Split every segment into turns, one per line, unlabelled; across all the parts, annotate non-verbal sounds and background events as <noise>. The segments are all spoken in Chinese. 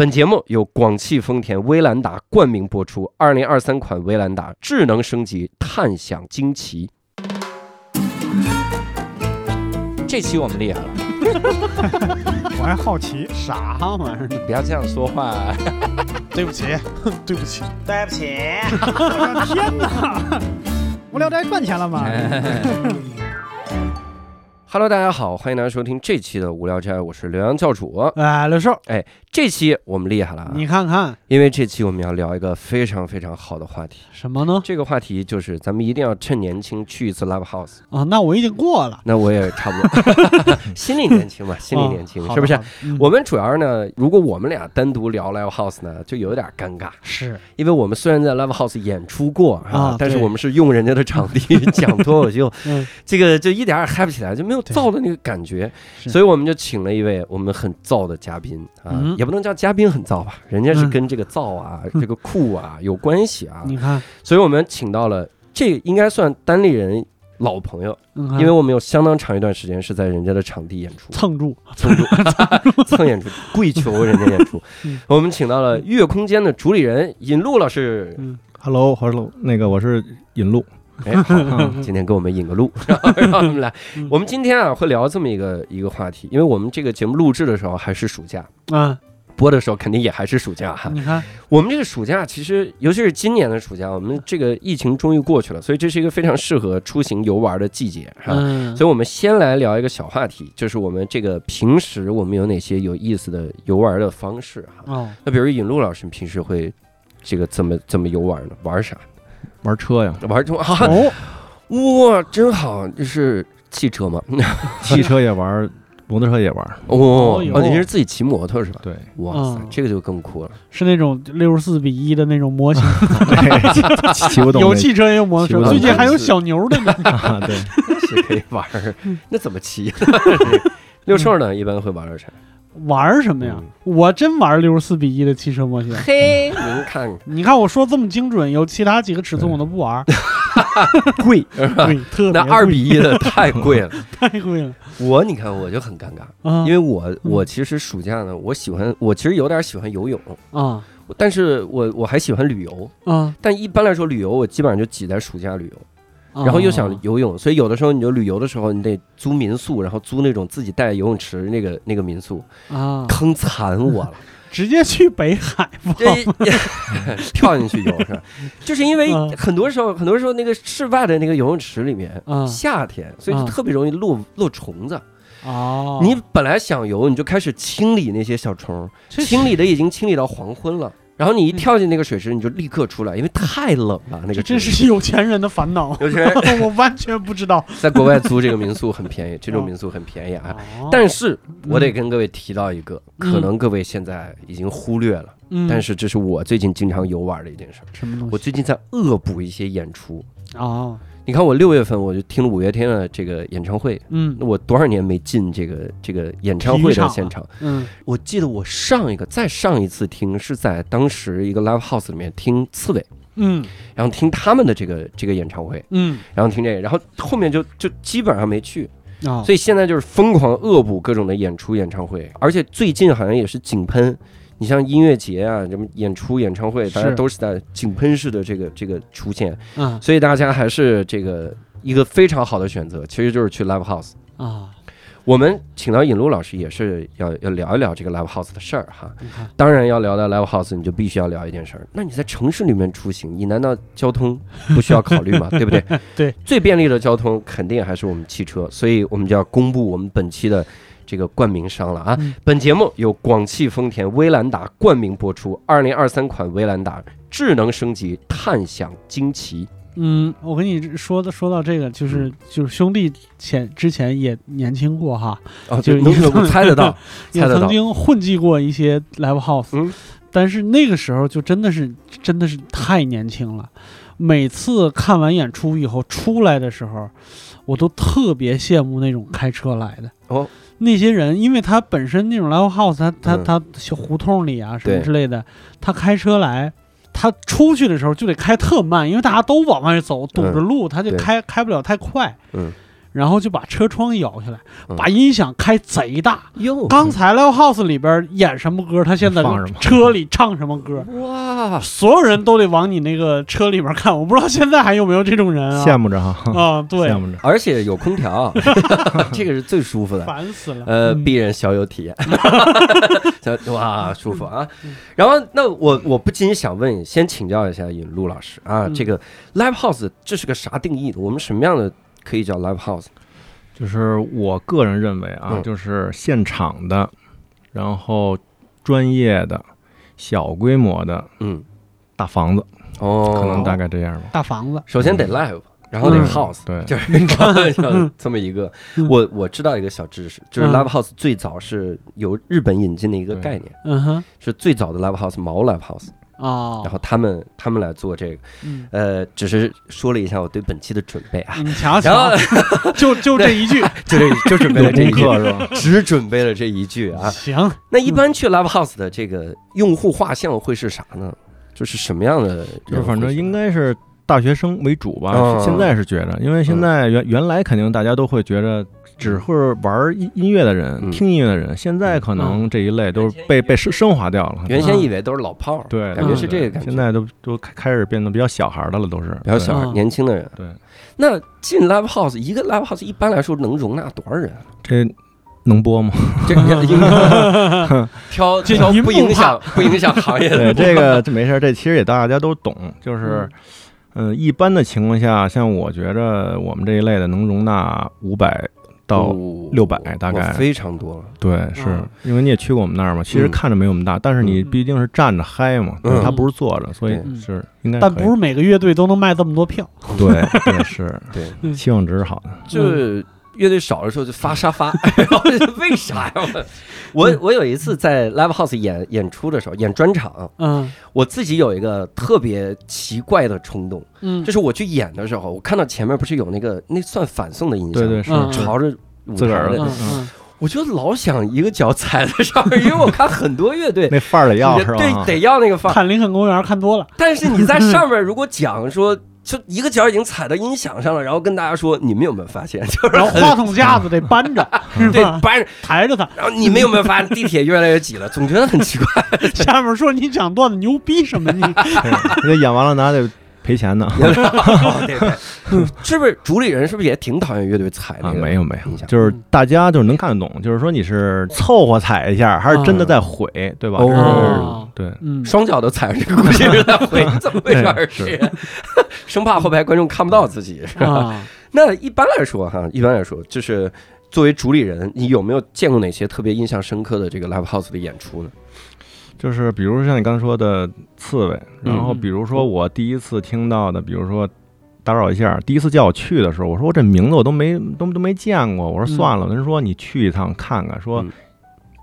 本节目由广汽丰田威兰达冠名播出，二零二三款威兰达智能升级，探享惊奇。这期我们厉害了，<laughs>
我还好奇，
啥玩意儿？
不要这样说话。<laughs> <laughs>
对不起，对不起，
对不起，
我的天哪！无聊斋赚钱了吗？
Hello，大家好，欢迎大家收听这期的无聊斋，我是刘洋教主。
哎，刘寿，
这期我们厉害了啊，
你看看
因为这期我们要聊一个非常非常好的话题。
什么呢？
这个话题就是咱们一定要趁年轻去一次 live house。
啊，那我已经过了，
那我也差不多，<laughs> 心里年轻嘛，心里年轻，
哦
是不是？？我们主要呢，如果我们俩单独聊 live house 呢，就有点尴尬，
是
因为我们虽然在 live house 演出过啊但是我们是用人家的场地 <laughs> 讲脱口秀，
嗯，
这个就一点也嗨不起来，就没有燥的那个感觉，所以我们就请了一位我们很燥的嘉宾啊
嗯，
也不能叫嘉宾很燥吧，人家是
嗯。
跟这个燥啊、这个酷啊有关系啊，
你看，
所以我们请到了这应该算单立人老朋友，因为我们有相当长一段时间是在人家的场地演出，
蹭住，
蹭住。<laughs> 蹭演出，跪求人家演出。<laughs>
嗯。
我们请到了月空间的主理人尹路老师。
嗯
，Hello，Hello，那个我是尹路，<laughs>
哎，好，今天给我们引个路，<laughs> 让我们来
嗯。
我们今天啊会聊这么一个一个话题，因为我们这个节目录制的时候还是暑假，
啊，
播的时候肯定也还是暑假哈。
你看，
我们这个暑假其实，尤其是今年的暑假，我们这个疫情终于过去了，所以这是一个非常适合出行游玩的季节，哈。
嗯，
所以，我们先来聊一个小话题，就是我们这个平时我们有哪些有意思的游玩的方式哈。
哦，
那比如尹路老师，你平时会这个怎么怎么游玩呢？玩啥？
玩车呀，
玩什么？啊，<laughs>
哦，
哇，真好！这是汽车吗？<laughs>
汽车也玩，摩托车也玩，
哦
哦
你是自己骑摩托是吧？
对，
哇塞
嗯，
这个就更酷了。
是那种六十四比一的那种模型，
对，<laughs> 骑不动
有汽车也有摩托车，最近还有小牛的呢。
啊，对，
那是可以玩，那怎么骑？六兽呢？一般会玩点啥？
玩什么呀？我真玩六十四比一的汽车模型。
嘿，您看
你看我说这么精准，有其他几个尺寸我都不玩。
贵 <laughs> 那二比一的太贵了。<laughs>
太贵了
我你看我就很尴尬，
啊！
因为我我其实暑假呢，我喜欢我其实有点喜欢游泳，
啊
但是我我还喜欢旅游。
啊，
但一般来说，旅游我基本上就挤在暑假旅游，
啊
然后又想游泳，所以有的时候你就旅游的时候，你得租民宿，然后租那种自己带游泳池那个那个民宿，
啊，
坑惨我了。<laughs>
直接去北海不 <laughs> 好
这 <laughs> 跳进去游是吧？就是因为
嗯
很多时候，很多时候那个室外的那个游泳池里面，
啊
夏天，所以特别容易落落虫子。
哦，
你本来想游，你就开始清理那些小虫，清理的已经清理到黄昏了。然后你一跳进那个水池，你就立刻出来，因为太冷了。那个
这真是有钱人的烦恼，
有钱人 <laughs>
我完全不知道。
在国外租这个民宿很便宜，这种民宿很便宜啊。<laughs>
哦
但是我得跟各位提到一个，
嗯
可能各位现在已经忽略了，
嗯
但是这是我最近经常游玩的一件事儿。
什么东西？
我最近在恶补一些演出。
啊，
你看，我六月份我就听了五月天的这个演唱会，
嗯。
我多少年没进这个这个演唱会的现场？
嗯。
我记得我上一个再上一次听是在当时一个 live house 里面听刺猬，
嗯。
然后听他们的这个这个演唱会，
嗯。
然后听这个，然后后面就就基本上没去，
啊，
所以现在就是疯狂恶补各种的演出演唱会，而且最近好像也是井喷。你像音乐节啊，什么演出、演唱会，大家都是在井喷式的这个这个出现，
嗯
所以大家还是这个一个非常好的选择，其实就是去 live house。
啊，
我们请到尹璐老师也是要要聊一聊这个 live house 的事儿哈。当然要聊到 live house，你就必须要聊一件事儿。那你在城市里面出行，你难道交通不需要考虑吗？<laughs> 对不对？
对，
最便利的交通肯定还是我们汽车，所以我们就要公布我们本期的这个冠名商了啊！
嗯
本节目由广汽丰田威兰达冠名播出，二零二三款威兰达智能升级，探享惊奇。
嗯，我跟你说的说到这个，就是就是兄弟前之前也年轻过哈，
哦，
就
能
是
能 <laughs> 猜得到，
也。曾经混迹过一些 live house，
嗯
但是那个时候就真的是真的是太年轻了。每次看完演出以后出来的时候，我都特别羡慕那种开车来的
哦。
那些人，因为他本身那种 live house，他他
嗯。
他小胡同里啊什么之类的，他开车来，他出去的时候就得开特慢，因为大家都往外走，堵着路，他就开开不了太快。
嗯，
然后就把车窗摇下来，
嗯
把音响开贼大。
哟，
刚才 Live House 里边演什么歌，他现在
放什么
车里唱什么歌，
哇，
所有人都得往你那个车里边看。我不知道现在还有没有这种人啊？
羡慕着哈，
啊，对
羡，慕着。
而且有空调，<laughs> 这个是最舒服的。
烦死了。
呃，
嗯
鄙人小有体验，<laughs> 哇，舒服啊
嗯！
然后，那我我不禁想问，先请教一下尹路老师啊，
嗯
这个 live house 这是个啥定义？我们什么样的可以叫 live house？
就是我个人认为啊，
嗯。
就是现场的，然后专业的、小规模的
嗯，
大房子，
哦，
可能大概这样吧。
大房子，
首先得 live，然后得
嗯。
house，
对，
就是像这么一个
嗯。
我我知道一个小知识，就是
嗯。
live house 最早是由日本引进的一个概念，
嗯哼，
是最早的 live house 毛 live house，
哦，
然后他们他们来做这个，
嗯，
呃，只是说了一下我对本期的准备啊，
你瞧
然后
瞧，就就这一句，<laughs>
就这就准备了这一
课是吧？
只准备了这一句啊。
行，
那一般去 live house 的这个用户画像会是啥呢？就是什么样的？
就是反正应该是大学生为主吧。
嗯。
现在是觉着，因为现在原原来肯定大家都会觉着只会玩音音乐的人、
嗯。
听音乐的人，现在可能这一类都是被被升升华掉了。
原先以为都是老炮儿，
对，
感觉是这个感觉。
现在都都开开始变得比较小孩的了，都是。
比较小孩
嗯。
年轻的人。
对，
那进 live house 一个 live house 一般来说能容纳多少人啊？
这能播吗？
这应该 <laughs> 挑
这
挑不影响不影响行业的。
对，这个这没事，这其实也大家都懂，就是。嗯，一般的情况下，像我觉着我们这一类的能容纳五百到
哦
600大概
哦非常多了。
对，是
嗯
因为你也去过我们那儿嘛，其实
嗯
看着没我们大，但是你
嗯
毕竟是站着嗨嘛，他不是坐着，所以是应该
但不是每个乐队都能卖这么多票。
对对是 <laughs>
对，
嗯
期望值是好的，
就是乐队少的时候就发沙发，<laughs> <laughs> 为啥呀？我我有一次在 live house 演演出的时候，演专场，
嗯。
我自己有一个特别奇怪的冲动，
嗯，
就是我去演的时候，我看到前面不是有那个那算反送的音响，
对对是。
嗯
朝着舞
自个儿的。
台的，
嗯嗯。
我就老想一个脚踩在上面，<laughs> 因为我看很多乐队
那范儿得要是吧？
对，得要那个范儿。
看林肯公园看多了，
但是你在上面如果讲说，就一个脚已经踩到音响上了，然后跟大家说，你们有没有发现，<laughs> 就是
然后话筒架子得搬着，<laughs> 是
对
吧？
搬着，
抬着它，
然后你们有没有发现地铁越来越挤了？总觉得很奇怪。<laughs>
下面说你讲段子牛逼什么你？
这演完了咱还得赔钱呢 <laughs>
哦对对，是不是主理人是不是也挺讨厌乐队踩那
啊！
个？
没有没有就是大家就是能看得懂，就是说你是凑合踩一下，还是真的在毁，对吧？
哦
对，
嗯，
双脚都踩着这个故事是在毁，<laughs> 怎么回事儿？
是
是 <laughs> 生怕后排观众看不到自己，是吧？
啊，
那一般来说哈，一般来说就是作为主理人，你有没有见过哪些特别印象深刻的这个 live house 的演出呢？
就是比如说像你刚才说的刺猬，然后
嗯
比如说我第一次听到的，比如说打扰一下，第一次叫我去的时候，我说我这名字我都没都都没见过，我说算了，人说你去一趟看看，说
嗯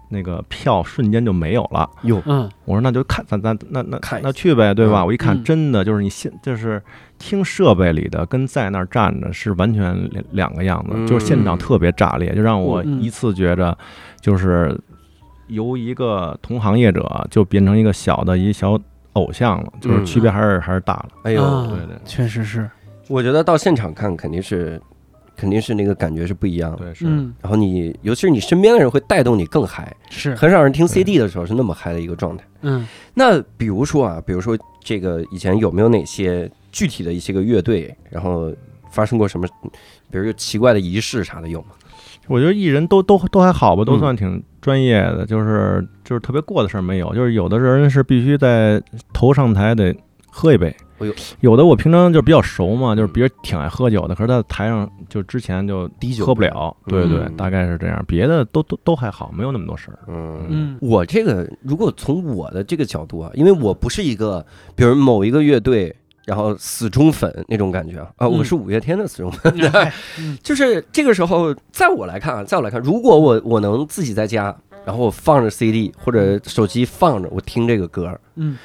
那个票瞬间就没有了，
哟，
嗯
我说那就看咱咱那那
看
那去呗，对吧？
嗯
我一看
嗯
真的就是你现就是听设备里的跟在那儿站着是完全两两个样子，
嗯
就是现场特别炸裂，就让我
嗯
一次觉着就是由一个同行业者就变成一个小的一小偶像了，就是
嗯
区别还是还是大了。
哎呦，
啊
对对。
确实是，
我觉得到现场看肯定是，肯定是那个感觉是不一样的。
对是，
嗯。
然后你，尤其是你身边的人会带动你更嗨，
是，
很少人听 CD 的时候是那么嗨的一个状态。
嗯。
那比如说啊，比如说这个以前有没有哪些具体的一些个乐队，然后发生过什么，比如有奇怪的仪式啥的有吗？
我觉得艺人都都都还好吧，都
嗯。
算挺专业的，就是就是特别过的事儿没有，就是有的人是必须在头上台得喝一杯。有的我平常就比较熟嘛，就是别人挺爱喝酒的，可是他在台上就之前就
滴酒
喝不了，对对
嗯，
大概是这样，别的都都都还好，没有那么多事儿。
嗯
嗯
我这个如果从我的这个角度啊，因为我不是一个，比如某一个乐队。然后死忠粉那种感觉啊，啊，
嗯。
我是五月天的死忠粉，
嗯。<laughs>
就是这个时候，在我来看啊，在我来看，如果我我能自己在家，然后我放着 CD 或者手机放着，我听这个歌，
嗯。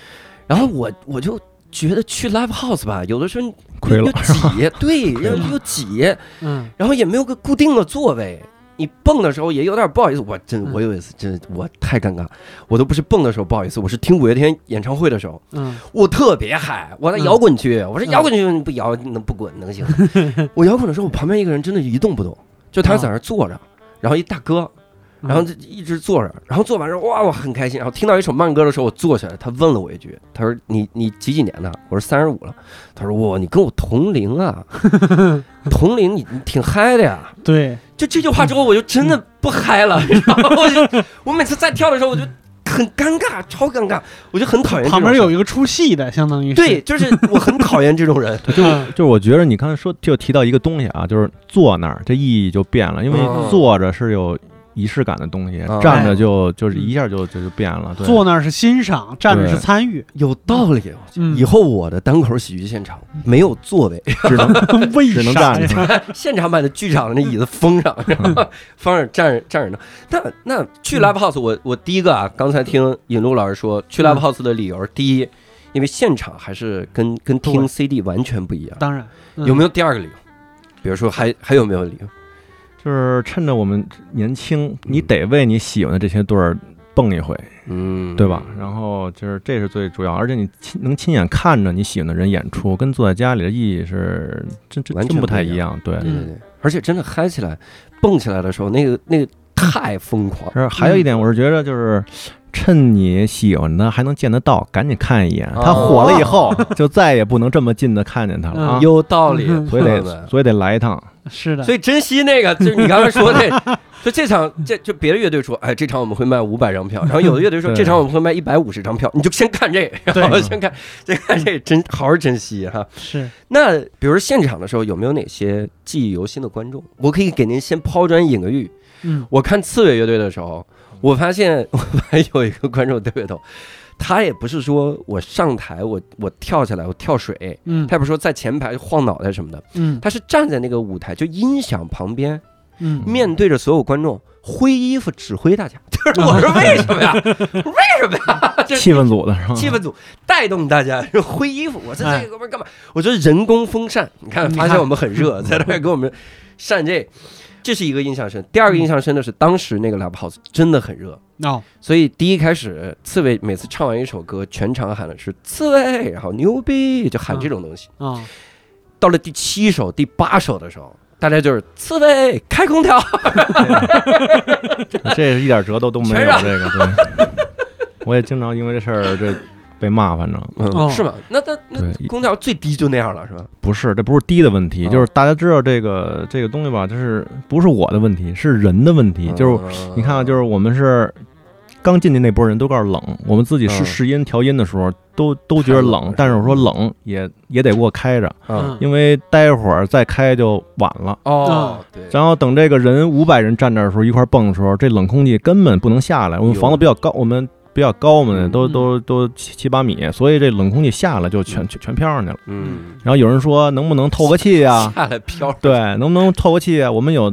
然后我我就觉得去 live house 吧，有的时候
亏了。
又挤，对，<laughs> 又又挤，
嗯。
然后也没有个固定的座位，你蹦的时候也有点不好意思。我真，
嗯
我有一次真我太尴尬，我都不是蹦的时候不好意思，我是听五月天演唱会的时候，
嗯
我特别嗨，我在
嗯
摇滚区，我说
嗯
摇滚区你不摇能不滚能行？<laughs> 我摇滚的时候，我旁边一个人真的一动不动，就他在那儿坐着，然后一大哥，
嗯
然后就一直坐着，然后做完之后哇，我很开心。然后听到一首慢歌的时候，我坐起来，他问了我一句，他说：“你你几几年的？”我说：“三十五了。”他说：“哇，你跟我同龄啊，<laughs> 同龄你你挺嗨的呀。”
对，
就这句话之后，我就真的不嗨了，然后？我就我每次在跳的时候，我就很尴尬，超尴尬，我就很讨厌
旁边有一个出戏的，相当于是
对，就是我很讨厌这种人。<laughs>
就
就是我觉得你刚才说就提到一个东西啊，就是坐那儿，这意义就变了，因为
嗯
坐着是有仪式感的东西，
嗯
站着就就是一下就就就变了。对
坐那儿是欣赏，站着是参与，
有道理，
嗯
以后我的单口喜剧现场没有座位，<laughs>
只能 <laughs>
为
只能站着？<laughs>
现场版的剧场的那椅子封上，然后放着站着站着呢。那那去 live house，我我第一个啊，刚才听尹路老师说去 live house 的理由，第一，因为现场还是跟跟听 CD 完全不一样。
当然，嗯
有没有第二个理由？比如说还还有没有理由？
就是趁着我们年轻，你得为你喜欢的这些对儿蹦一回，
嗯，
对吧？然后就是这是最主要，而且你亲能亲眼看着你喜欢的人演出，跟坐在家里的意义是真真真不太
一
一样。对，
对对对，而且真的嗨起来、蹦起来的时候，那个那个太疯狂。
是还有一点，我是觉得就是。趁你喜欢的还能见得到，赶紧看一眼。他火了以后，<laughs> 就再也不能这么近的看见他了啊！
有道理，
嗯
所以得所以得来一趟。
是的，
所以珍惜那个，就是你刚才说的，<laughs> 就这场，这就别的乐队说，哎，这场我们会卖五百张票，然后有的乐队说这场我们会卖一百五十张票，你就先看这个，然后 <laughs> 先看，先看这个，珍好好珍惜哈。
是
那比如现场的时候，有没有哪些记忆犹新的观众？我可以给您先抛砖引个玉。
嗯
我看刺猬乐队的时候，我发现 <laughs> 我还有一个观众特别逗，他也不是说我上台我我跳下来我跳水，
嗯
他也不是说在前排晃脑袋什么的，
嗯
他是站在那个舞台就音响旁边。
嗯
面对着所有观众挥衣服指挥大家，<laughs> 就是我说为什么呀？<laughs> 为什么呀？
气氛组的是吧？
气氛组带动大家挥衣服，我说
哎
这个哥们干嘛？我说人工风扇，你看发现我们很热，在那儿给我们扇这，这是一个印象深。第二个印象深的是当时那个 live house 真的很热。
哦
所以第一开始，刺猬每次唱完一首歌，全场喊的是刺猬，然后牛逼，就喊这种东西。
啊
到了第七首、第八首的时候，大家就是刺猬开空调，<laughs>
这是一点折都都没有。这个对，我也经常因为这事儿这被骂，反正
嗯，
哦。
是吗？那那那空调最低就那样了，是吧？
不是，这不是低的问题，
啊
就是大家知道这个这个东西吧，就是不是我的问题，是人的问题。就是
嗯
你看啊，就是我们是刚进去那波人都告诉冷，我们自己试
嗯。
试音调音的时候都都觉得
冷
但是我说冷也也得给我开着，
嗯。
因为待会儿再开就晚了。
哦，对，
然后等这个人五百人站这儿的时候，一块儿蹦的时候，这冷空气根本不能下来。我们房子比较高，我们比较高嘛，
嗯
都都都七七八米，所以这冷空气下来就全全全飘上去了。
嗯，
然后有人说能不能透个气呀？<laughs>
下来飘，
对，能不能透个气啊？我们有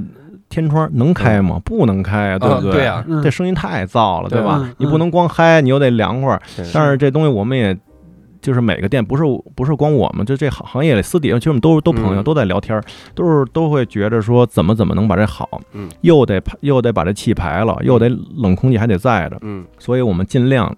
天窗，能开吗？不能开啊，对不
对
对
这声音太噪了，对吧
嗯？
你不能光嗨，你又得凉快儿。但是这东西我们也。就是每个店不是不是光我们，就这行行业里私底下，其实我们都都朋友，
嗯。
都在聊天儿，都是都会觉着说怎么怎么能把这好，
嗯。
又得排又得把这气排了，又得冷空气还得在着，
嗯。
所以我们尽量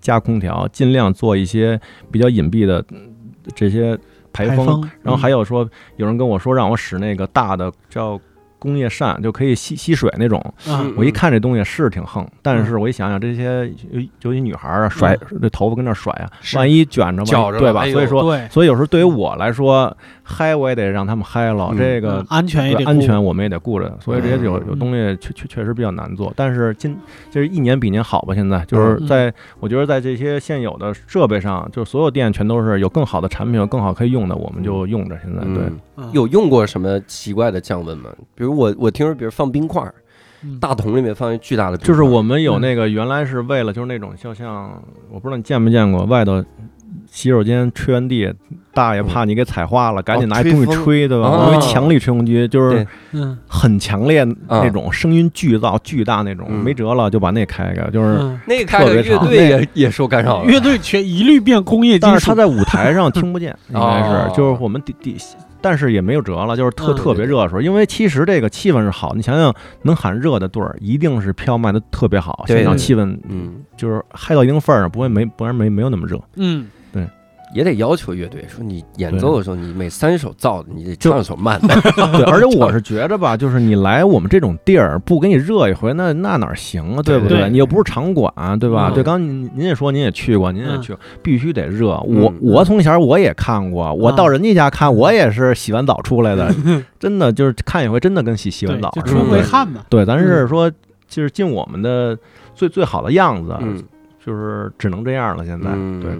加空调，尽量做一些比较隐蔽的嗯这些排风，然后还有说，有人跟我说让我使那个大的叫工业扇，就可以吸吸水那种。
嗯。
我一看这东西是挺横，但是我一想想这些尤尤其女孩啊，甩这头发跟那甩啊，万一卷着，
吧着
对吧？
哎？
所以说，所以有时候对于我来说，嗨我也得让他们嗨了，
嗯。
这个
嗯。安全也得
安全我们也得顾着，所以这些有
嗯。
有东西确确确实比较难做，但是今就是一年比年好吧，现在就是
嗯。
在我觉得在这些现有的设备上，就是所有店全都是有更好的产品，有更好可以用的，我们就用着。现在对，
有用过什么奇怪的降温吗？比如我我听说，比如放冰块大桶里面放一巨大的冰块，
就是我们有
嗯
那个原来是为了就是那种就像我不知道你见没见过外头洗手间吹完地，大爷怕你给踩花了，赶紧拿一东西
吹
对吧？
哦
我们强力吹风机就是很强烈
啊
那种声音巨噪巨大那种，
嗯。
没辙了就把那开开，就是。
嗯，
那开开个乐队也也受干扰了，
乐队全一律变工业金属。
但是他，在舞台上听不见，<laughs> 应该
哦。
是就是我们底底但是也没有辙了，就是特
嗯
特别热的时候，因为其实这个气氛是好，你想想能喊热的队儿，一定是票卖的特别好，现场气氛
嗯，
就是嗨到一定份儿上，不会没不然没没有那么热。
嗯，
也得要求乐队说你演奏的时候，你每三首造的，你得唱一首慢的。<laughs>
对，<laughs> 而且我是觉着吧，就是你来我们这种地儿，不给你热一回，那那哪行啊，对不
对？
你又不是场馆，对吧？
嗯。
对，刚刚您您也说您也去过，您也
嗯。
去过，必须得热。
嗯。
我我从小我也看过，我到人家家看，我也是洗完澡出来的，<laughs> 真的就是看一回，真的跟洗洗完
对，
澡
就出
似的。
回汗嘛。
对，咱是说，就是尽我们的最最好的样子，
嗯，
就是只能这样了。现在，
嗯
对，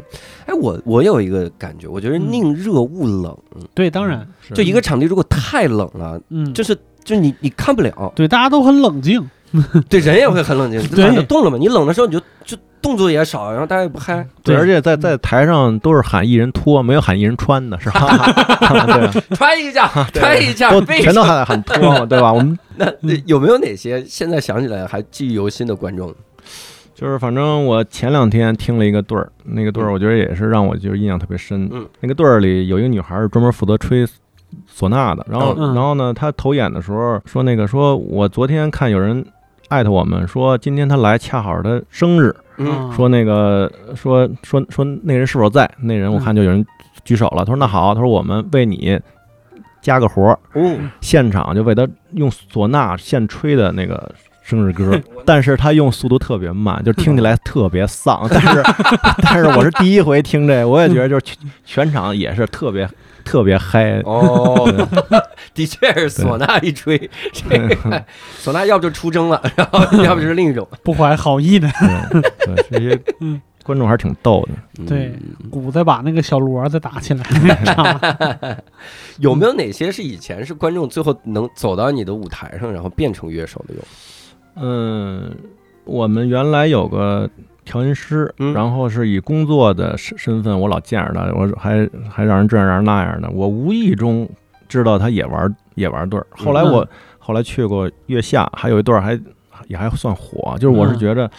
哎，我我有一个感觉，我觉得
嗯
宁热勿冷，
对，当然，
就一个场地如果太冷了，
嗯，
就是就是你你看不了，
对，大家都很冷静。<laughs>
对人也会很冷静，
对
懒得动了嘛。你冷的时候你就就动作也少，然后大家也不嗨。
对，而且在在台上都是喊一人脱，没有喊一人穿的，是吧？<laughs> 对啊，
穿一下，穿一下，
都全都喊喊脱嘛，对吧？我们 <laughs>
那那有没有哪些现在想起来还记忆犹新的观众？
就是反正我前两天听了一个对儿，那个对儿我觉得也是让我就是印象特别深。
嗯，
那个对儿里有一个女孩儿是专门负责吹唢呐的，然后
嗯
然后呢，她头演的时候说那个说我昨天看有人艾特我们说今天她来恰好是她生日，
嗯
说那个说说说那人是否在？那人我看就有人举手了，他说那好，他说我们为你加个活儿，
哦，
现场就为他用唢呐现吹的那个生日歌，<laughs> 但是他用速度特别慢，就听起来特别丧。<laughs> 但是 <laughs> 但是我是第一回听这，我也觉得就是全全场也是特别特别嗨。
哦，的确是唢呐一吹，这个唢呐要不就出征了，然后要不就是另一种。
不怀好意的，
对对，这些
嗯
观众还是挺逗的。
对
嗯
鼓再把那个小锣再打起来，
有没有哪些是以前是观众最后能走到你的舞台上，然后变成乐手的有？
嗯，我们原来有个调音师，
嗯。
然后是以工作的身身份，我老见着他，我还还让人这样让人那样的，我无意中知道他也玩也玩对儿。后来我、后来去过月下，还有一段儿还也还算火，就是我是
嗯。
觉着。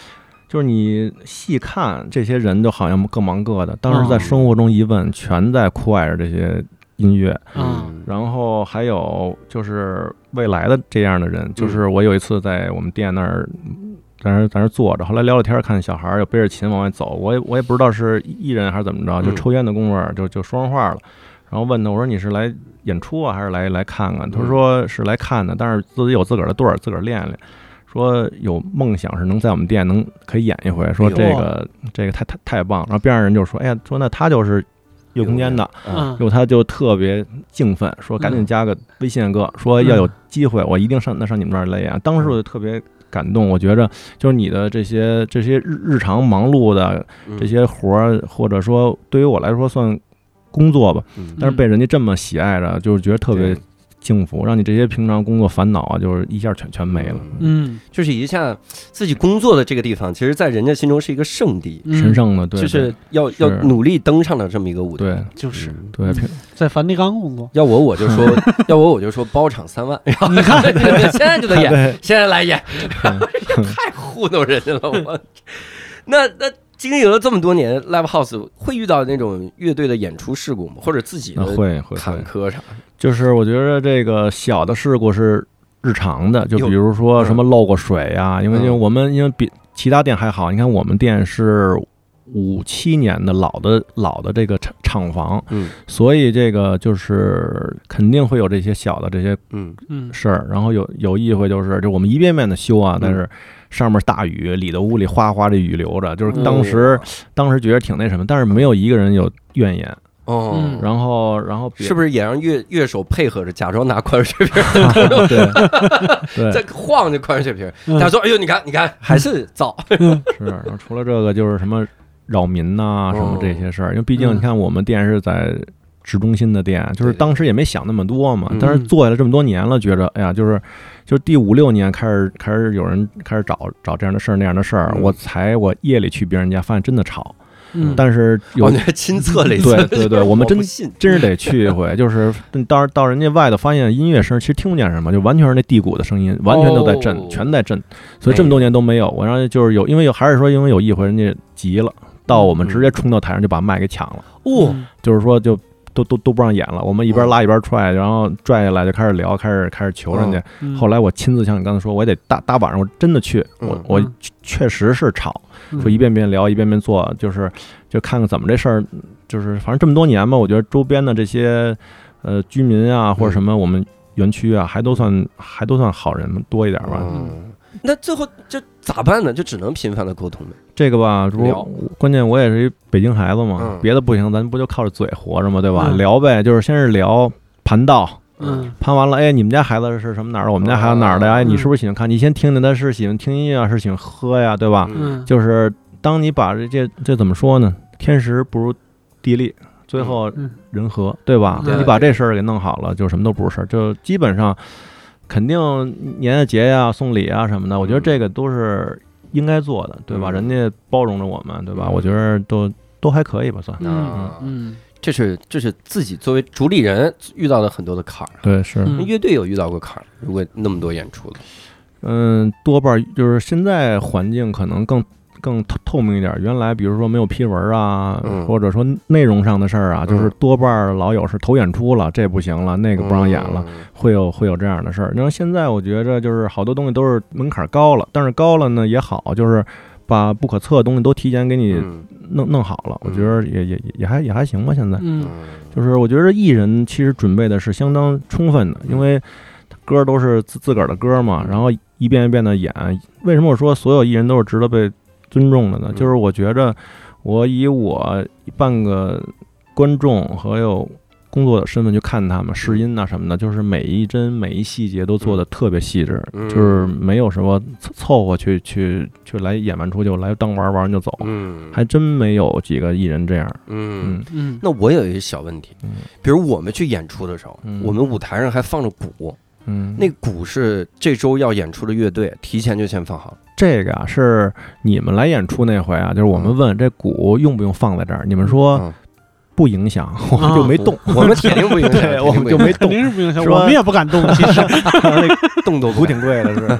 就是你细看这些人，都好像各忙各的，当时在
嗯。
生活中一问，全在酷爱着这些音乐。
嗯
然后还有就是未来的这样的人，就是我有一次在我们店那儿，在那儿在那儿坐着，后来聊聊天儿，看小孩儿又背着琴往外走，我也我也不知道是艺人还是怎么着，就
嗯
抽烟的功夫儿就就说上话了，然后问他我说你是来演出啊，还是来来看看？他
嗯
说是来看的，但是自己有自个儿的队儿，自个儿练练。说有梦想是能在我们店能可以演一回，说这个这个太太太棒了。然后边上人就说，哎呀，说那他就是乐空间的，然后他就特别兴奋，说赶紧加个微信哥，说要有机会，我一定上那上你们那儿来演。当时我就特别感动，我觉着就是你的这些这些日日常忙碌的
嗯。
这些活儿，或者说对于我来说算工作吧，
嗯。
但是被人家这么喜爱着，就是觉得特别
对
幸福，让你这些平常工作烦恼啊，就是一下全全没了，
嗯，
就是一下自己工作的这个地方，其实在人家心中是一个圣地，
嗯
神圣的，对，
就是要要努力登上的这么一个舞台。
对
就是
嗯
对，
在梵蒂冈工作，
要我我就说，<laughs> 要我我就说包场三万，然后
你看 <laughs>
现在就得演，现在来演，<laughs>
嗯
太糊弄人家了。我那那经营了这么多年 live house，会遇到那种乐队的演出事故吗？或者自己的
会会
坎，坷啥的？
就是我觉得这个小的事故是日常的，就比如说什么漏过水呀、因为因为
嗯
我们因为比其他店还好，你看我们店是五七年的老的老的这个厂厂房，
嗯
所以这个就是肯定会有这些小的这些
嗯
嗯
事儿，然后有有一回就是，就我们一遍遍的修啊，但是上面大雨，里的屋里哗哗的雨流着，就是当时、当时觉得挺那什么，但是没有一个人有怨言，
哦。
嗯，
然后然后
是不是也让乐乐手配合着，假装拿矿泉水瓶 <laughs>
对 <laughs>
在晃着矿泉水瓶？
嗯。
他说：“哎呦，你看，你看，还是造。<laughs>
是，然后除了这个就是什么扰民呐、什么这些事儿，因为毕竟
嗯。
你看我们店是在。市中心的店，就是当时也没想那么多嘛
嗯，
但是做下来这么多年了，觉着哎呀，就是就是第五六年开始开始有人开始找找这样的事儿那样的事儿，
嗯。
我才我夜里去别人家，发现真的吵，
嗯，
但是有
亲测了一次？
对对对 <laughs> 我们真真是得去一回，就是到到人家外头发现音乐声，其实听不见什么，就完全是那地鼓的声音，完全都在震，
哦。
全在震，所以这么多年都没有。我让就是有，因为有还是说因为有一回人家急了，到我们直接冲到台上就把麦给抢了，
哦，
嗯。
就是说就都都都不让演了，我们一边拉一边踹，然后拽下来就开始聊，开始开始求人家。
嗯。
后来我亲自像你刚才说，我也得大大晚上我真的去，我
嗯。
我
嗯
确实是吵，
嗯
说一遍遍聊，一遍遍做，就是就看看怎么这事儿，就是反正这么多年吧，我觉得周边的这些呃居民啊或者什么，我们园区啊，还都算还都算好人多一点吧。
嗯，那最后就咋办呢？就只能频繁的沟通呗。
这个吧，如
聊
关键我也是一北京孩子嘛，
嗯
别的不行，咱不就靠着嘴活着嘛，对吧？
嗯
聊呗，就是先是聊盘道。
嗯
盘完了，哎，你们家孩子是什么哪儿的？我们家孩子哪儿的呀？哎，
嗯
你是不是喜欢看？你先听听他是喜欢听音乐啊，是喜欢喝呀，对吧？
嗯
就是当你把这这这怎么说呢？天时不如地利，最后
嗯
人和，对吧？你把这事儿给弄好了，就什么都不是事儿，就基本上肯定年啊节呀、送礼啊什么的，我觉得这个都是应该做的，对吧？
嗯
人家包容着我们，对吧？
嗯
我觉得都都还可以吧，算。
嗯
啊
嗯
这是这是自己作为主理人遇到的很多的坎儿。
对，是，
嗯
乐队有遇到过坎儿，如果那么多演出的，
嗯，多半儿就是现在环境可能更更透透明一点儿。原来比如说没有批文啊，
嗯
或者说内容上的事儿啊，就是
嗯
多半儿老有是投演出了，这不行了，那个不让演了，会有会有这样的事儿。然后现在我觉着就是好多东西都是门槛儿高了，但是高了呢也好，就是把不可测的东西都提前给你
嗯
弄弄好了，我觉得也也也也还也还行吧。现在
嗯
就是我觉得艺人其实准备的是相当充分的，因为歌都是自自个儿的歌嘛，然后一遍一遍的演。为什么我说所有艺人都是值得被尊重的呢？
嗯
就是我觉着我以我半个观众和有工作的身份去看他们试音啊什么的，就是每一帧每一细节都做的特别细致，
嗯。
就是没有什么凑凑合去去去来演完出就来当玩玩就走，
嗯。
还真没有几个艺人这样。
嗯。
嗯。
嗯。
那我有一个小问题
嗯，
比如我们去演出的时候，
嗯。
我们舞台上还放着鼓，
嗯，
那鼓是这周要演出的乐队提前就先放好了。
这个啊是你们来演出那回啊，就是我们问这鼓用不用放在这儿，你们说
嗯 <laughs> <laughs>
不影响，我们就没动，
我们肯定不影响，
对，我们就没
肯
动，
定是不影响，我们也不敢动。其实，
那 <laughs> 动都鼓挺贵的是。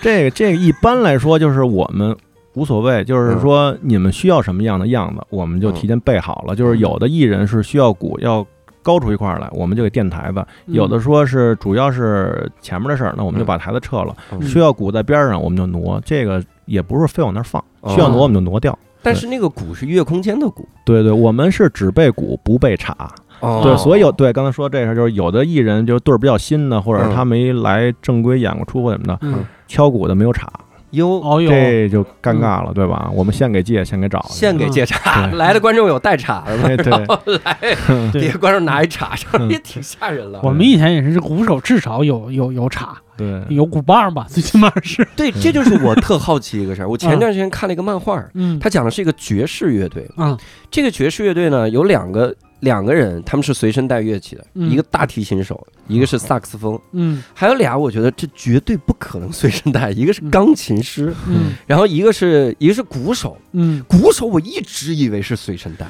这个这个一般来说就是我们。无所谓，就是说你们需要什么样的样子，我们就提前备好了。就是有的艺人是需要鼓要高出一块儿来，我们就给垫台子；
嗯
有的说是主要是前面的事儿，那我们就把台子撤了。
嗯
需要鼓在边儿上，我们就挪。这个也不是非往那儿放，
哦
需要挪我们就挪掉。
但是那个鼓是乐空间的鼓，
对对，我们是只背鼓不背镲。
哦。
对，所以有对刚才说这事儿，就是有的艺人就是队儿比较新的，或者
嗯。
他没来正规演过出或什么的，
嗯，
敲鼓的没有镲，
哟，
哦哟，
这就尴尬了，对吧？我们现给借，现给找，
献给借茶，
对 <laughs>
来的观众有带茶的吗？<laughs>
对对
然后来 <laughs>
对
底下观众拿一茬上，也挺吓人了。
我们以前也是，鼓手至少有有有茶，
对，
有鼓棒吧，最起码是。
对，这就是我特好奇一个事儿。我前段时间看了一个漫画，
嗯，
它讲的是一个爵士乐队。
嗯，
这个爵士乐队呢，有两个两个人，他们是随身带乐器的，
嗯。
一个大提琴手，一个是萨克斯风，
嗯。
还有俩，我觉得这绝对不可能随身带，一个是钢琴师，
嗯。
然后一个是一个是鼓手。
嗯，
鼓手我一直以为是随身带，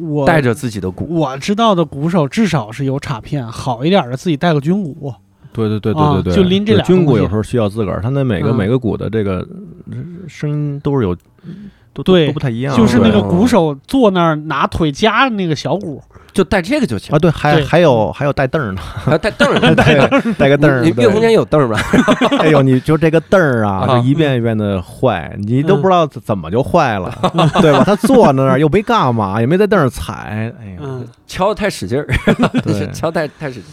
我
带着自己的鼓。
我知道的鼓手至少是有镲片，好一点的自己带个军鼓。
对对对
啊
对对对，
就拎这俩
军鼓有时候需要自个儿，他那每个
嗯。
每个鼓的这个呃声音都是有，都都
对
都不太一样，
就是那个鼓手坐那儿拿腿夹着那个小鼓，
就带这个就行
啊，，对，还
对
还有还有带凳儿呢，
还带凳儿呢，<laughs>
对，带个凳儿，对
你乐空间有凳儿吗？<laughs>
哎呦，你就这个凳儿啊，
啊
就一遍一遍的坏，你都
嗯
不知道怎怎么就坏了，对吧？他坐在那儿又没干嘛，也没在凳上踩，哎呀，
嗯，
敲得太使劲儿，
对 <laughs>
敲太太使劲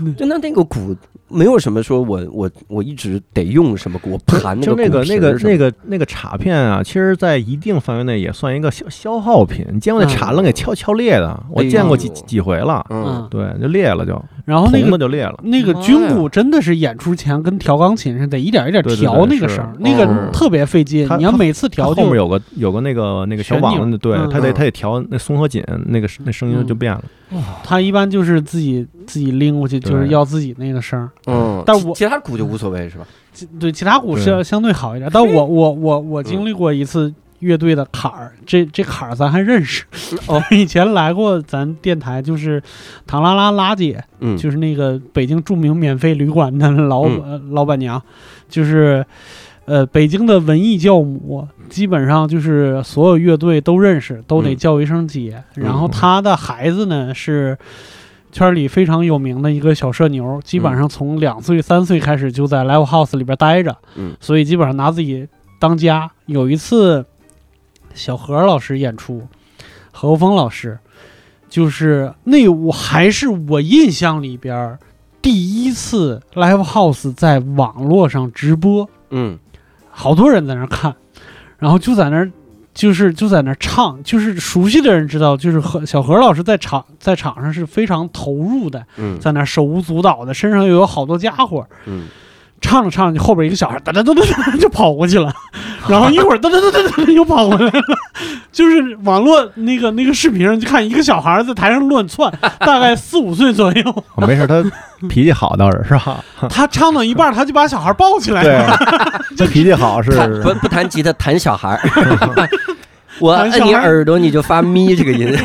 嗯。
就那那个鼓没有什么说我我我一直得用什么鼓，我盘
就那
个那
个那个那个那个镲片啊，其实，在一定范围内也算一个消消耗品。你见过那镲能给敲敲裂的？我见过几几回了，
嗯
对，就裂了就，
然后那个
就裂了。
那个军鼓真的是演出前跟调钢琴似的，得一点一点调那个声儿，那个
嗯
特别费劲。你要每次调就
后面有个有个那个那个小网子，对
嗯，
它得
嗯
它得调那松和紧，那个那声音就
嗯
变了。
他一般就是自己自己拎过去，就是要自己那个声儿。
嗯，
但我
其其他鼓就无所谓是吧？
其对其他鼓是要相对好一点，但我我我我经历过一次乐队的坎儿，这这坎儿咱还认识。
哦，<laughs>
以前来过咱电台，就是唐拉拉拉姐，
嗯，
就是那个北京著名免费旅馆的老、
嗯
呃老板娘，就是呃，北京的文艺教母，基本上就是所有乐队都认识，都得
嗯
叫一声姐。然后她的孩子呢是圈里非常有名的一个小社牛，基本上从两岁、三岁开始就在 live house 里边待着，
嗯
所以基本上拿自己当家。有一次，小何老师演出，何峰老师，就是那我还是我印象里边第一次 live house 在网络上直播，
嗯
好多人在那看，然后就在那儿。就是就在那唱，就是熟悉的人知道，就是何小何老师在场在场上是非常投入的，
嗯。
在那手舞足蹈的，身上又有好多家伙，
嗯，
唱着唱着，后边一个小孩噔噔噔噔噔就跑过去了，<laughs> 然后一会儿哒哒哒哒哒又跑回来了，就是网络那个那个视频上就看一个小孩在台上乱窜，<laughs> 大概四五岁左右，
哦没事，他 <laughs> 脾气好倒是是吧？
他唱到一半他就把小孩抱起来
对。
了，，
他脾气好是
弹不不弹吉他，弹小孩儿。我
弹小孩儿
摁你耳朵，你就发咪这个音。<laughs>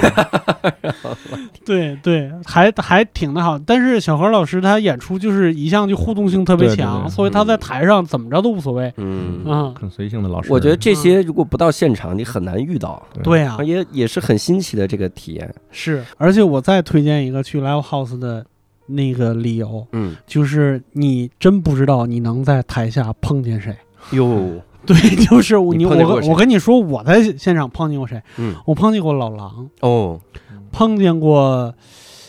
<laughs>
对对，还还挺的好。但是小何老师他演出就是一向就互动性特别
对对
强，
对
所以他在台上怎么着都无所谓。
嗯，
嗯，
很随性的老师。
我觉得这些如果不到现场，你很难遇到，
对啊，
也也是很新奇的这个体验。
是。而且我再推荐一个去 live house 的那个理由，
嗯，
就是你真不知道你能在台下碰见谁。
哟，
对，<laughs> 就是你我我跟你说，我在现场碰见过谁？
嗯，
我碰见过老狼，
哦，
碰见过。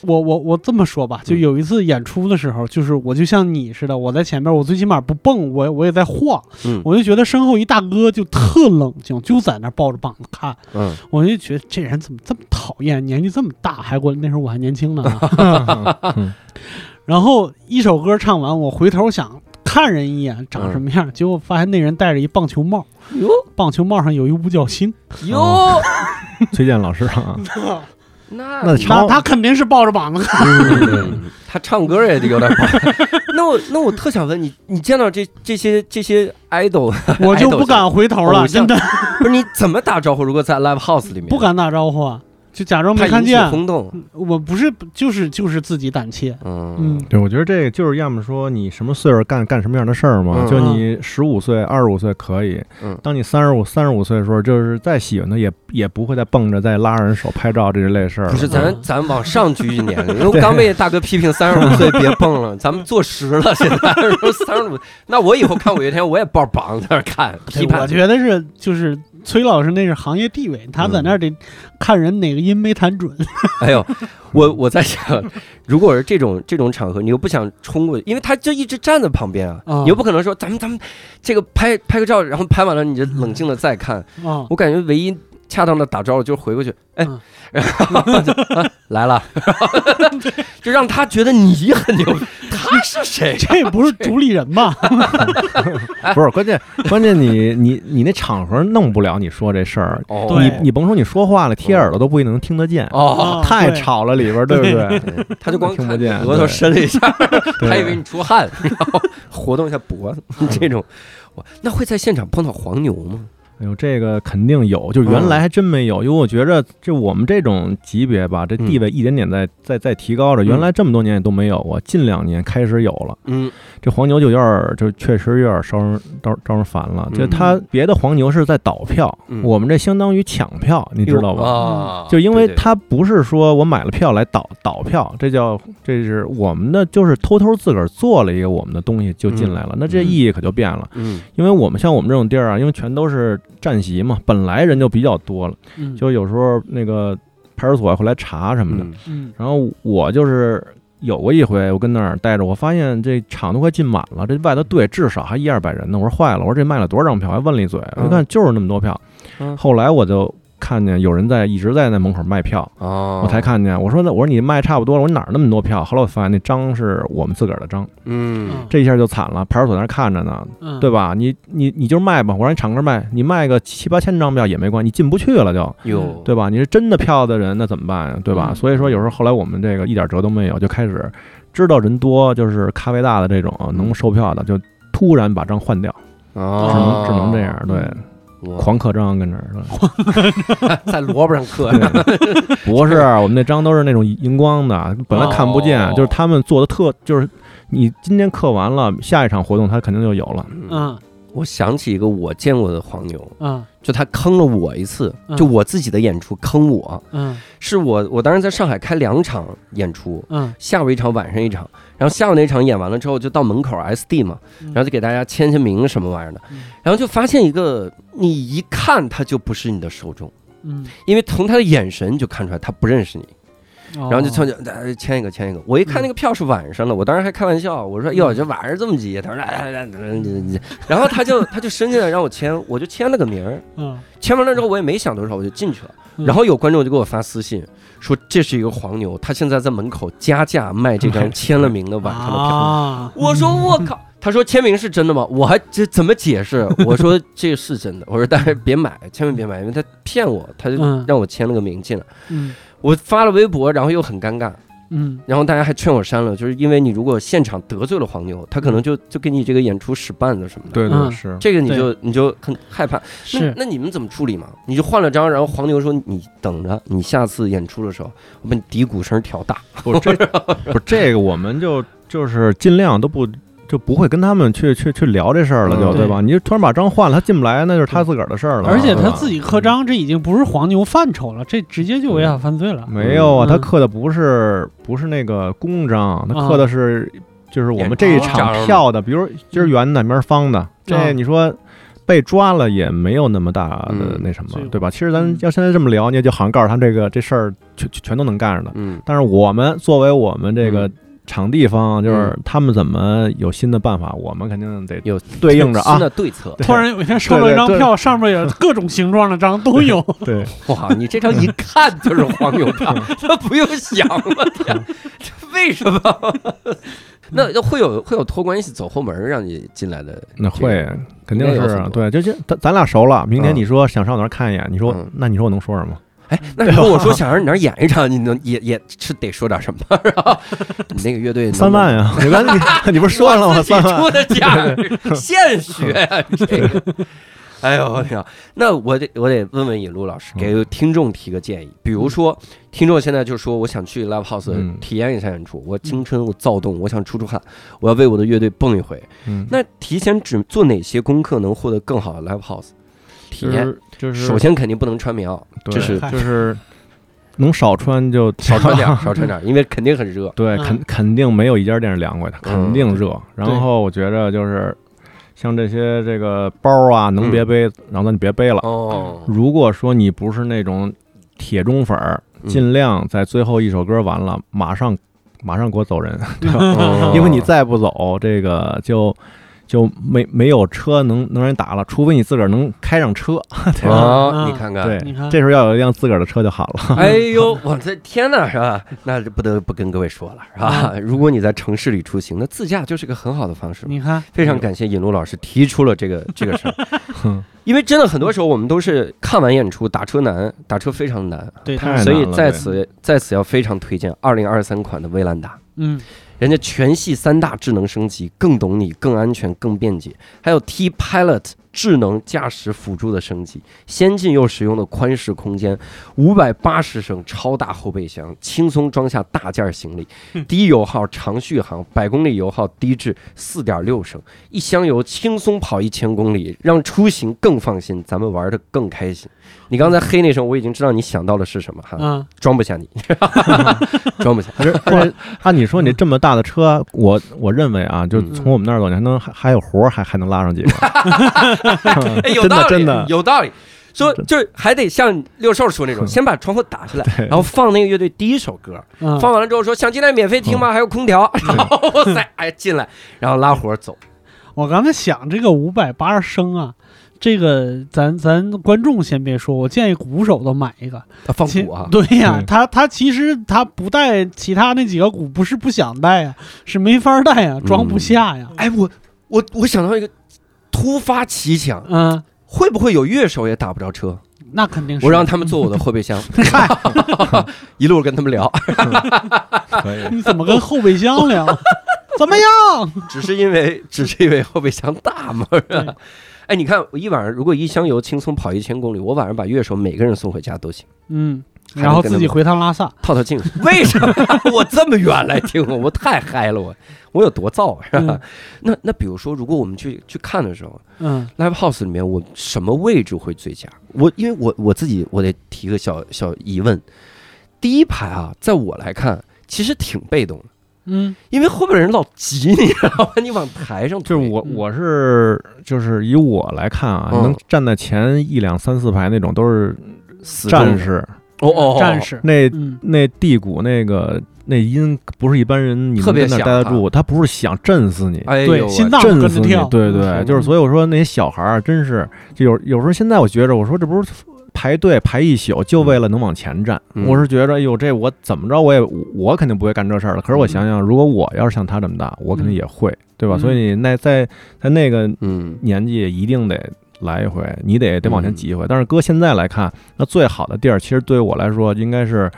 我我我这么说吧，就
嗯。
有一次演出的时候，就是我就像你似的，我在前面，我最起码不蹦，我我也在晃，
嗯。
我就觉得身后一大哥就特冷静，就在那儿抱着膀子看，
嗯，
我就觉得这人怎么这么讨厌，年纪这么大还过来，那时候我还年轻呢。<laughs> <laughs> 然后一首歌唱完，我回头想看人一眼长什么样，结果发现那人戴着一棒球帽，
哟。
棒球帽上有一五角星，
哟，<laughs>
崔健老师啊，<laughs>
那
那
那他肯定是抱着膀子。<laughs>
他唱歌也得有点棒。那我那我特想问你，你见到这这些这些 idol，
我就不敢回头了，真的。
不是你怎么打招呼？如果在 live house 里面，
不敢打招呼啊，就假装没看见。
轰动。
我不是，就是就是自己胆怯。
嗯
嗯
对，我觉得这个就是要么说你什么岁数干干什么样的事儿嘛，
嗯
就你十五岁、二十五岁可以，
嗯
当你三十五、三十五岁的时候，就是再喜欢他也也不会再蹦着再拉人手拍照这一类事儿。
不是，咱
嗯
咱往上举举年龄，<laughs> 因为我刚被大哥批评三十五岁别蹦了，咱们坐实了，现在说三十五，那我以后看五月天我也抱膀在那儿看批判。
我觉得是就是崔老师那是行业地位，他在那儿得看人哪个音没弹准。<laughs>
哎呦，我我在想，如果是这种这种场合，你又不想冲过去，因为他就一直站在旁边啊，
啊
你又不可能说咱们咱们这个拍拍个照，然后拍完了你就冷静的再看。
啊，
我感觉唯一恰当的打招呼就是回过去，哎
嗯，
然后就啊来了，<laughs> 就让他觉得你很牛，他是谁？
这不是主理人吗？<laughs>
不是关键，关键你你你那场合弄不了你说这事儿，
哦。
你你甭说你说话了，贴耳朵都不一定能听得见，太吵了里边，对不对？<laughs>
他就光
听不见
额头伸了一下，
对。
还以为你出汗，然后活动一下脖子，这种，哇，那会在现场碰到黄牛吗？
哎呦，这个肯定有，就原来还真没有，因为我觉着就我们这种级别吧，这地位一点点在在在提高着，原来这么多年也都没有过，近两年开始有了。
嗯。
这黄牛就有点儿，就确实有点儿招人招招人烦了。
嗯。
就他别的黄牛是在倒票，
嗯。
我们这相当于抢票，你知道吧？
啊，
就因为他不是说我买了票来倒倒票，这叫这是我们的，就是偷偷自个儿做了一个我们的东西就进来了，那这意义可就变了。
嗯。
因为我们像我们这种地儿啊，因为全都是站席嘛，本来人就比较多了，
嗯，
就有时候那个派出所会来查什么的。
嗯
嗯
然后我就是有过一回，我跟那儿待着，我发现这场都快进满了，这外头队至少还一二百人呢。我说坏了，我说这卖了多少张票？还问了一嘴，我一看就是那么多票。
嗯
后来我就看见有人在一直在那门口卖票，
哦，
我才看见，我说那我说你卖差不多了，我说哪儿那么多票？后来我发现那章是我们自个儿的章，
嗯
这一下就惨了，派出所在那儿看着呢，
嗯，
对吧？你你你就卖吧，我让你敞开卖，你卖个七八千张票也没关系，你进不去了就。
有
对吧？你是真的票的人，那怎么办呀？对吧？
嗯
所以说有时候后来我们这个一点辙都没有，就开始知道人多，就是咖啡大的这种能售票的，就突然把章换掉，只
哦
能只能这样。对，
哇
狂刻章跟这儿。<laughs>
在萝卜上刻
对。不是，<laughs> 我们那章都是那种荧光的，本来看不见，
哦。
就是他们做的特，就是你今天刻完了，下一场活动他肯定就有了。
嗯，
我想起一个我见过的黄牛，
嗯
就他坑了我一次，
嗯。
就我自己的演出坑我，
嗯。
是我我当时在上海开两场演出，
嗯。
下午一场，晚上一场，然后下午那场演完了之后，就到门口 SD 嘛，然后就给大家签签名什么玩意儿的。
嗯，
然后就发现一个，你一看他就不是你的受众，
嗯，
因为从他的眼神就看出来他不认识你，
然
然后就凑就呃签一个签一个，我一看那个票是晚上的，我当时还开玩笑，我说哟这晚上这么急，他说来来来来来，然后他就他就伸进来让我签，我就签了个名儿，
嗯
签完了之后我也没想多少，我就进去了。
嗯
然后有观众就给我发私信说这是一个黄牛，他现在在门口加价卖这张签了名的晚上的票。
啊，
我说我靠，他说签名是真的吗？我还这怎么解释？我说这是真的，我说但是别买，千万别买，因为他骗我，他就
嗯
让我签了个名进来。
嗯
我发了微博，然后又很尴尬，
嗯。
然后大家还劝我删了，就是因为你如果现场得罪了黄牛，他可能就就给你这个演出使绊子什么的。
对是，
这个你就你就很害怕，那
是。
那你们怎么处理嘛？你就换了张，然后黄牛说你等着，你下次演出的时候，我把你底鼓声调大。
不是这不是这个，我们就就是尽量都不就不会跟他们去去去聊这事儿了，就
嗯
对吧？你就突然把章换了，他进不来，那就是他自个儿的事儿了。
而且他自己刻章，这已经不是黄牛范畴了，这直接就违法犯罪了。
没有啊，
嗯
他刻的不是不是那个公章，他
啊
刻的是就是我们这一场票的，比如今儿圆的，明儿方的，
啊
这你说。被抓了也没有那么大的
嗯
那什么
这个，
对吧？其实咱
嗯
要现在这么聊，你也就好像告诉他这个这事儿全全全都能干着的。
嗯
但是我们作为我们这个
嗯
场地方，就是他们怎么有新的办法，我们肯定得
有
对应着啊
新的对策。
突然有一天收了一张票，上面有各种形状的章 <laughs> 都有。
对，
哇，你这张一看就是黄牛票，<laughs> 这不用想了，天，这为什么？<laughs> 那那会有会有托关系走后门让你进来的？
那会肯定是对，就就咱咱俩熟了，明天
嗯
你说想上哪儿看一眼，你说
嗯
那你说我能说什么？
哎，那如果我说 <laughs> 想让你那儿演一场，你能也也是得说点什么？<laughs> 然后你那个乐队
三万呀！你刚才你你不是说了吗？
我自己
三万
出的价，<laughs> 现学呀、这个。哎呦我天！那我得我得问问尹路老师，给听众提个建议。比如说，听众现在就说我想去 live house
嗯
体验一下演出，我青春，我躁动，我想出出汗，我要为我的乐队蹦一回。
嗯，
那提前准做哪些功课能获得更好的 live house 体验？
就是
首先肯定不能穿棉袄，
对
这是
就是能少穿就
少穿。点儿，少穿点 <laughs> 儿，因为肯定很热。
对，
嗯。
肯肯定没有一家店是凉快的，
嗯。
肯定热。然后我觉着就是像这些这个包啊，能别背，然后咱就别背了。
哦，
如果说你不是那种铁中粉儿，
嗯。
尽量在最后一首歌完了，马上马上给我走人，
对吧？
因为你再不走，这个就就没没有车能能让人打了，除非你自个儿能开上车，<laughs> 对吧？
啊，
嗯
你看看，
对
你看，
这时候要有一辆自个儿的车就好了。<laughs>
哎呦，我的天呐，是吧？那就不得不跟各位说了，是吧？如果你在城市里出行，那自驾就是个很好的方式。
你看，
非常感谢尹路老师提出了这个 <laughs> 这个事儿，
哼
因为真的很多时候我们都是看完演出打车难，打车非常难，
对，
所以在此在此要非常推荐二零二三款的威兰达。
嗯。
人家全系三大智能升级，更懂你、更安全、更便捷，还有 T Pilot 智能驾驶辅助的升级，先进又实用的宽式空间，五百八十升超大后备箱，轻松装下大件行李，低油耗、长续航，百公里油耗低至四点六升，一箱油轻松跑一千公里，让出行更放心，咱们玩的更开心。你刚才黑那声，我已经知道你想到的是什么哈，
嗯
装不下你，<laughs> 装不下。
而且而且按你说你这么大的车，我我认为啊，就
嗯
从我们那儿走，你还能还还有活儿，还还能拉上几个。<laughs>
哎，有
真
道理，
的真的
有道理。说就是还得像六兽说那种，先把窗户打下来，然后放那个乐队第一首歌，
嗯，
放完了之后说想进来免费听吗？还有空调，<laughs> 然后哇塞，哎进来，然后拉活走。
我刚才想这个五百八十升啊，这个咱咱观众先别说，我建议鼓手都买一个。
他放鼓啊，
对呀、
对
他他其实他不带其他那几个鼓，不是不想带呀，是没法带呀，装不下呀。
哎我我我想到一个突发奇想，
嗯，
会不会有乐手也打不着车？
那肯定是。
我让他们坐我的后备箱，<laughs> <laughs> 一路跟他们聊，
可以，
你怎么跟后备箱聊？<laughs> 怎么样？
只是因为只是因为后备箱大嘛？哎，你看我一晚上如果一箱油轻松跑一千公里，我晚上把乐手每个人送回家都行。
嗯，然后自己回趟拉萨，
套套近乎。为什么 <laughs> 我这么远来听？我太嗨了，我我有多燥是吧？
嗯
那那比如说，如果我们去去看的时候
嗯
，live house 里面我什么位置会最佳？我因为我我自己我得提个小小疑问，第一排啊，在我来看其实挺被动的，
嗯。
因为后边人老挤你，知道吧？你往台上推。
就是我
嗯。
我是就是以我来看啊，
嗯。
能站在前一两三四排那种都是
死
战士，
哦哦，哦
战士，
那
嗯。
那地鼓那个那音不是一般人你
特别
能在那儿待得住，他不是想震死你。
哎
对心脏
震死你
跟着跳，，
对对，
嗯。
就是所以我说那些小孩儿真是，就有有时候现在我觉着，我说这不是排队排一宿就为了能往前站，
嗯。
我是觉着，哎呦，这我怎么着我也我肯定不会干这事儿了。可是我想想，如果我要是像他这么大，我肯定也会，对吧？
嗯。
所以那在在那个
嗯。
年纪一定得来一回，你得得往前
嗯
挤一回。但是搁现在来看，那最好的地儿，其实对于我来说，应该是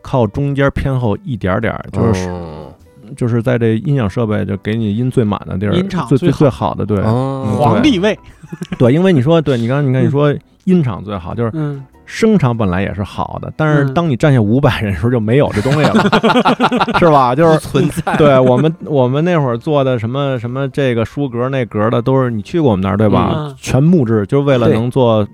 靠中间偏后一点点儿，就是、
哦。
就是在这音响设备就给你音最满的地儿，
音场
最
最好
最好。的，对、
皇帝位，<laughs>
对，因为你说对你刚才你看你说音场最好，就是
嗯。
声场本来也是好的，但是
嗯。
当你站下五百人的时候就没有这东西了，<laughs> 是吧？就是
存在，
对我们我们那会儿做的什么什么这个书格那格的，都是你去过我们那儿对吧？
嗯。
全木质，就是为了能做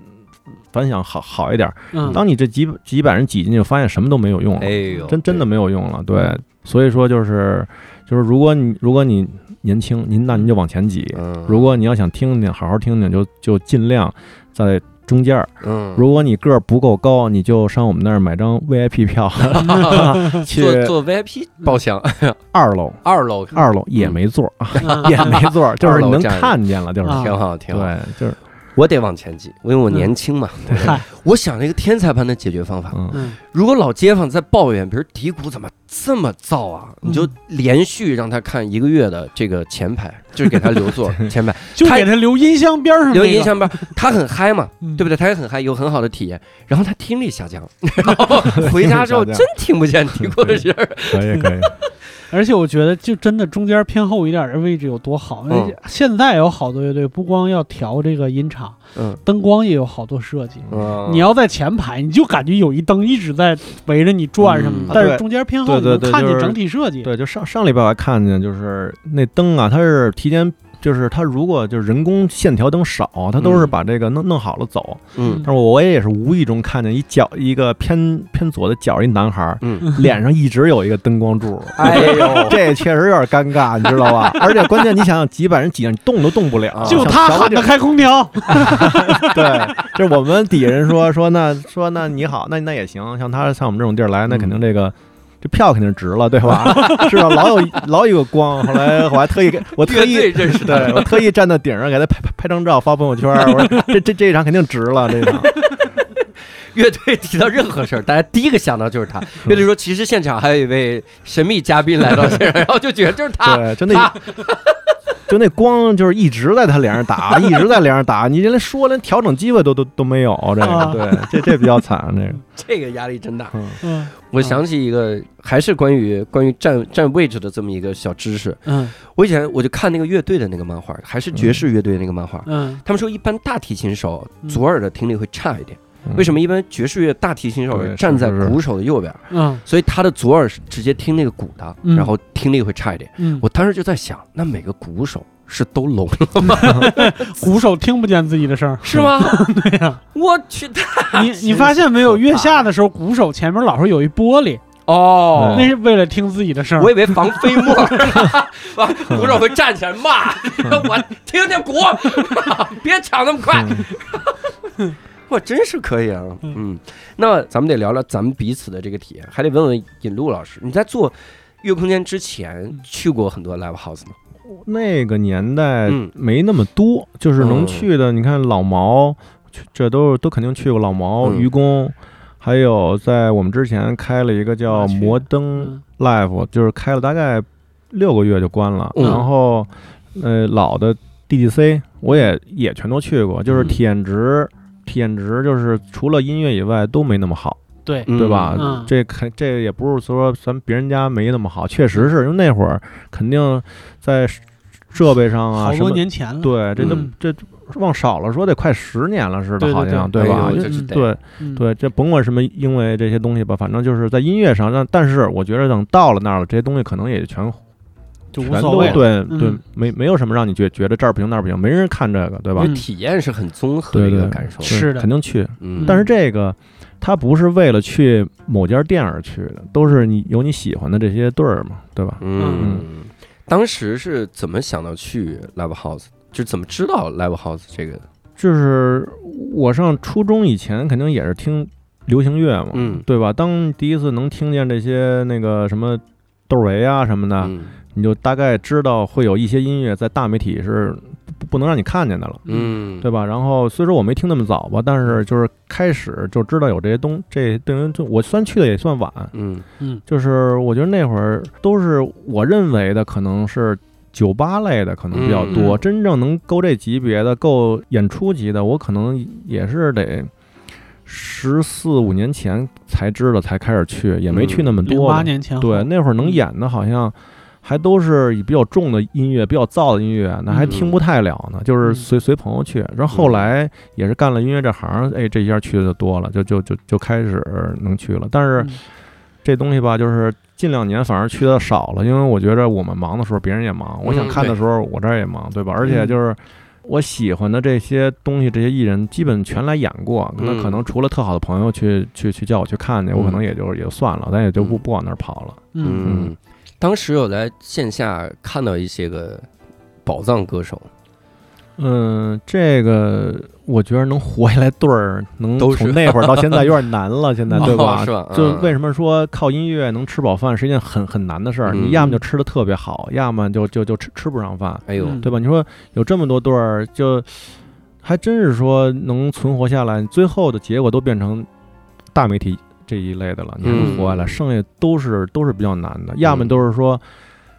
反响好好一点。
嗯，
当你这几几百人挤进去，发现什么都没有用了，
哎呦，
真真的没有用了。对，所以说就是就是，如果你如果你年轻，您那您就往前挤；
嗯，
如果你要想听听，好好听听，就就尽量在中间儿。
嗯，
如果你个儿不够高，你就上我们那儿买张 VIP 票 <laughs> <laughs> 去
做做 VIP 包厢，
二楼，
二楼。
二楼也没座 <laughs> 也没座儿，就是你能看见了，就是。
啊。
挺好挺好。
对，就是
我得往前挤，因为我年轻嘛。
嗨，
我想了一个天才般的解决方法。如果老街坊在抱怨，比如底鼓怎么这么燥啊，
嗯。
你就连续让他看一个月的这个前排，<laughs> 就是给他留座前排，
就给他留音箱边上那个。
留音，箱边，他很嗨嘛，
嗯。
对不对？他也很嗨，有很好的体验。然后他听力下降，然 <laughs> 后回家之后真听不见底鼓的声儿。
可以可以，
而且我觉得就真的中间偏后一点的位置有多好。
嗯
现在有好多乐队不光要调这个音场，
嗯，
灯光也有好多设计。
嗯
你要在前排，你就感觉有一灯一直在围着你转什么
嗯
的，但是中间偏后你能看见整体设计。
对，就上上礼拜我还看见，就是那灯啊，它是提前。就是它如果就是人工线条灯少，它都是
嗯
把这个弄弄好了走。
嗯
但是我也是无意中看见一角一个偏偏左的角一男孩儿，
嗯，
脸上一直有一个灯光柱，<laughs>
哎呦，
这确实有点尴尬，你知道吧？而且关键你想想，几百人挤上，你动都动不了，
啊
就他喊的开空调，<laughs>
对，就是我们底下人说说那说那你好，那那也行，像他像我们这种地儿来，那肯定这个。这票肯定值了，对吧？<laughs> 是吧？老有老有个光，后来我还特意给我特意
认识
对
的，
我特意站到顶上给他拍拍拍张照发朋友圈。我说这这这一场肯定值了，这场 <laughs>
乐队提到任何事儿，大家第一个想到就是他。乐队说，其实现场还有一位神秘嘉宾来到现场，<laughs> 然后就觉得就是他。
对，就那就那光就是一直在他脸上打，一直在脸上打，你连说连调整机会都都都没有，这
啊
个对，这这比较惨，这个
这个压力真大。
嗯
嗯
我想起一个，还是关于关于站站位置的这么一个小知识。
嗯
我以前我就看那个乐队的那个漫画，还是爵士乐队的那个漫画。
嗯
他们说，一般大提琴手
嗯
左耳的听力会差一点。
嗯
为什么？一般爵士乐大提琴手站在鼓手的右边，
嗯
所以他的左耳是直接听那个鼓的，
嗯
然后听力会差一点。
嗯，
我当时就在想，那每个鼓手是都聋了吗？<laughs>
鼓手听不见自己的声儿，<laughs>
是吗？<laughs>
对呀。
我去，太
你你发现没有？月下的时候，鼓手前面老是有一玻璃，
哦
那是为了听自己的声儿。
我以为防飞沫，啊，鼓手会站起来骂我，听听鼓，别抢那么快。哇，真是可以啊！嗯，那咱们得聊聊咱们彼此的这个体验，还得问问尹路老师，你在做月空间之前去过很多 live house 吗？
那个年代
嗯。
没那么多，就是能
嗯。
去的，你看老毛，这都都肯定去过老毛、
嗯。
愚公，还有在我们之前开了一个叫摩登
嗯。
Live，就是开了大概六个月就关了，
嗯。
然后呃老的 DDC 我也也全都去过，就是
嗯。
体验值。体验值就是除了音乐以外都没那么好，
对，
对吧？
嗯
这肯这也不是说咱别人家没那么好，确实是因为那会儿肯定在设备上啊
好
什么，
多年前了。
对，这都
嗯
这往少了说得快十年了似的，好像
对
吧？对
嗯，
对，这甭管什么因为这些东西吧，反正就是在音乐上，但但是我觉得等到了那儿了，这些东西可能也全
就无所谓。
对对
嗯，
没没有什么让你觉觉得这儿不行那儿不行，没人看这个，对吧
因为？
嗯
体验是很综合的一个感受。
是的
肯定去。
嗯，
但是这个它不是为了去某家店而去的，都是你有你喜欢的这些队儿嘛，对吧？
嗯，当时是怎么想到去 live house？就怎么知道 live house 这个？
就是我上初中以前肯定也是听流行乐嘛，
嗯
对吧？当第一次能听见这些那个什么窦唯啊什么的，
嗯
你就大概知道会有一些音乐在大媒体是不不能让你看见的了。
嗯，
对吧？然后虽说我没听那么早吧，但是就是开始就知道有这些东，这等于就我算去的也算晚，
嗯
嗯
就是我觉得那会儿都是我认为的可能是酒吧类的可能比较多，
嗯
真正能够这级别的、够演出级的，我可能也是得十四五年前才知道才开始去，也没去那么多吧。
八年前
对，那会儿能演的好像。还都是以比较重的音乐、比较燥的音乐，那还听不太了呢。就是
嗯
随随朋友去，然后后来也是干了音乐这行，哎，这一下去的就多了，就就就就开始能去了。但是
嗯。
这东西吧，就是近两年反而去的少了，因为我觉得我们忙的时候，别人也忙；我想看的时候，我这儿也忙，对。吧？而且就是我喜欢的这些东西，这些艺人基本全来演过，那
嗯。
可能除了特好的朋友去去去叫我去看去，我可能也就也就算了，咱也就不不往那儿跑了。
嗯。
嗯，当时有在线下看到一些个宝藏歌手，
嗯，这个我觉得能活下来对儿，能
都是
从那会儿到现在有点难了，<laughs> 现在对吧？
哦是吧
就
嗯
为什么说靠音乐能吃饱饭是一件很很难的事儿？
嗯
你要么就吃的特别好，要么就就就吃吃不上饭，
哎呦，
嗯
对吧？你说有这么多对儿，就还真是说能存活下来，最后的结果都变成大媒体这一类的了，你还能活下来，
嗯
剩下都是都是比较难的，要么都是说。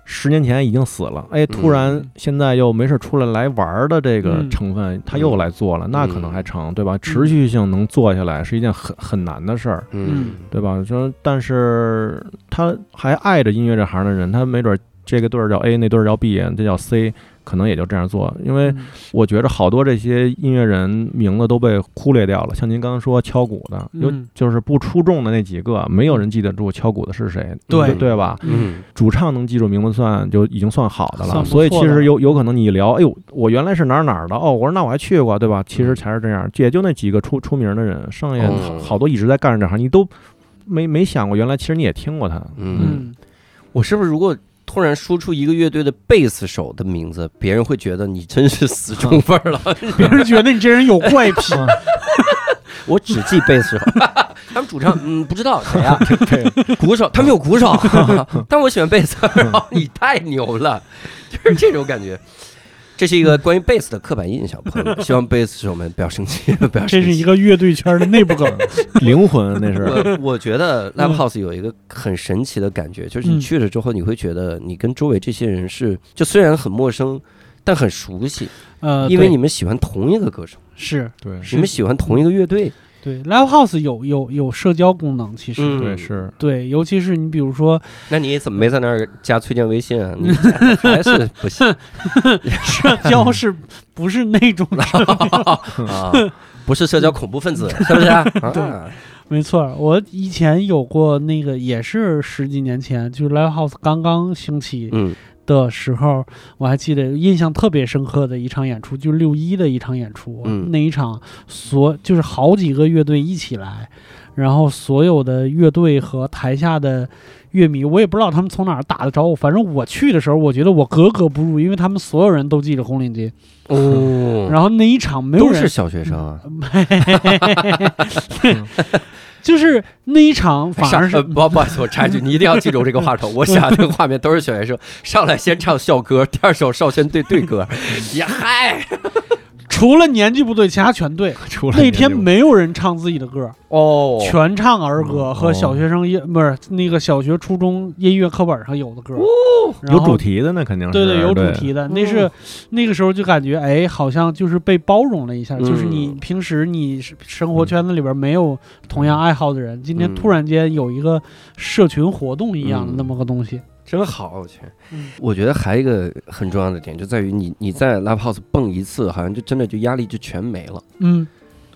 十年前已经死了，哎，突然
嗯。
现在又没事出来来玩儿的这个
嗯。
成分，他又来做了，那可能
嗯。
还成，对吧？持续性能做下来是一件很很难的事儿，
嗯
对吧？说，但是他还爱着音乐这行的人，他没准儿这个队儿叫 A，那队儿叫 B，这叫 C，可能也就这样做。因为
嗯。
我觉着好多这些音乐人名字都被忽略掉了，像您刚刚说敲鼓的，有
嗯
就是不出众的那几个，没有人记得住敲鼓的是谁，
对。
对吧？
嗯。
主唱能记住名字算就已经算好的了，所以其实有有可能你一聊，哎呦，我原来是哪儿哪儿的哦，我说那我还去过，对吧？其实才是这样，也就那几个出出名的人，剩下
哦。
好多一直在干这行，你都没没想过，原来其实你也听过他。
嗯，
嗯。
我是不是如果突然说出一个乐队的贝斯手的名字，别人会觉得你真是死忠粉儿了？<laughs>
别人觉得你这人有怪癖，<laughs>
我只记贝斯手，<laughs> 他们主唱嗯不知道谁啊？
这
鼓手，他们有鼓手，但我喜欢贝斯。然后你太牛了，就是这种感觉。这是一个关于贝斯的刻板印象，朋友们，<laughs> 希望贝斯手们不要生气，不要生气。
这是一个乐队圈的内部梗。<laughs>
灵魂那是。
我我觉得 live
嗯
house 有一个很神奇的感觉，就是你
嗯
去了之后，你会觉得你跟周围这些人是，就虽然很陌生，但很熟悉，
呃，
因为你们喜欢同一个歌手，
是
对
你们喜欢同一个乐队。
对 live house 有有有社交功能，其实、
嗯
对是，
对，尤其是你比如说
那你怎么没在那儿加崔健微信啊？你 <laughs> 还是不行 <laughs>
社交是不是那种 <laughs> 社交？
啊？不是社交恐怖分子，是不是啊？啊
没错，我以前有过那个，也是十几年前，就是 live house 刚刚兴起
嗯
的时候，我还记得印象特别深刻的一场演出，就是六一的一场演出。
嗯
那一场所就是好几个乐队一起来，然后所有的乐队和台下的乐迷，我也不知道他们从哪儿打的招呼，反正我去的时候，我觉得我格格不入，因为他们所有人都系着红领巾，
哦，
然后那一场没有人
都是小学生啊。<laughs>
就是那一场反而是
不不好意思，我插一句，<laughs> 你一定要记住这个话头。我想这个画面都是小学生上来先唱校歌，第二首少先队队歌，呀嗨
除了年纪不对，其他全对。<laughs> 那天没有人唱自己的歌，
哦，
全唱儿歌
哦。
和小学生音不是那个小学、初中音乐课本上有的歌，
有主。题的那肯定是
对对，有主题的，那是那个时候就感觉，哎，好像就是被包容了一下，
嗯。
就是你平时你是生活圈子里边没有同样爱好的人，今天
嗯。
突然间有一个社群活动一样的
嗯。
那么个东西，
真好，我去。
嗯
我觉得还有一个很重要的点，就在于你你在 live house 蹦一次，好像就真的就压力就全没了，
嗯，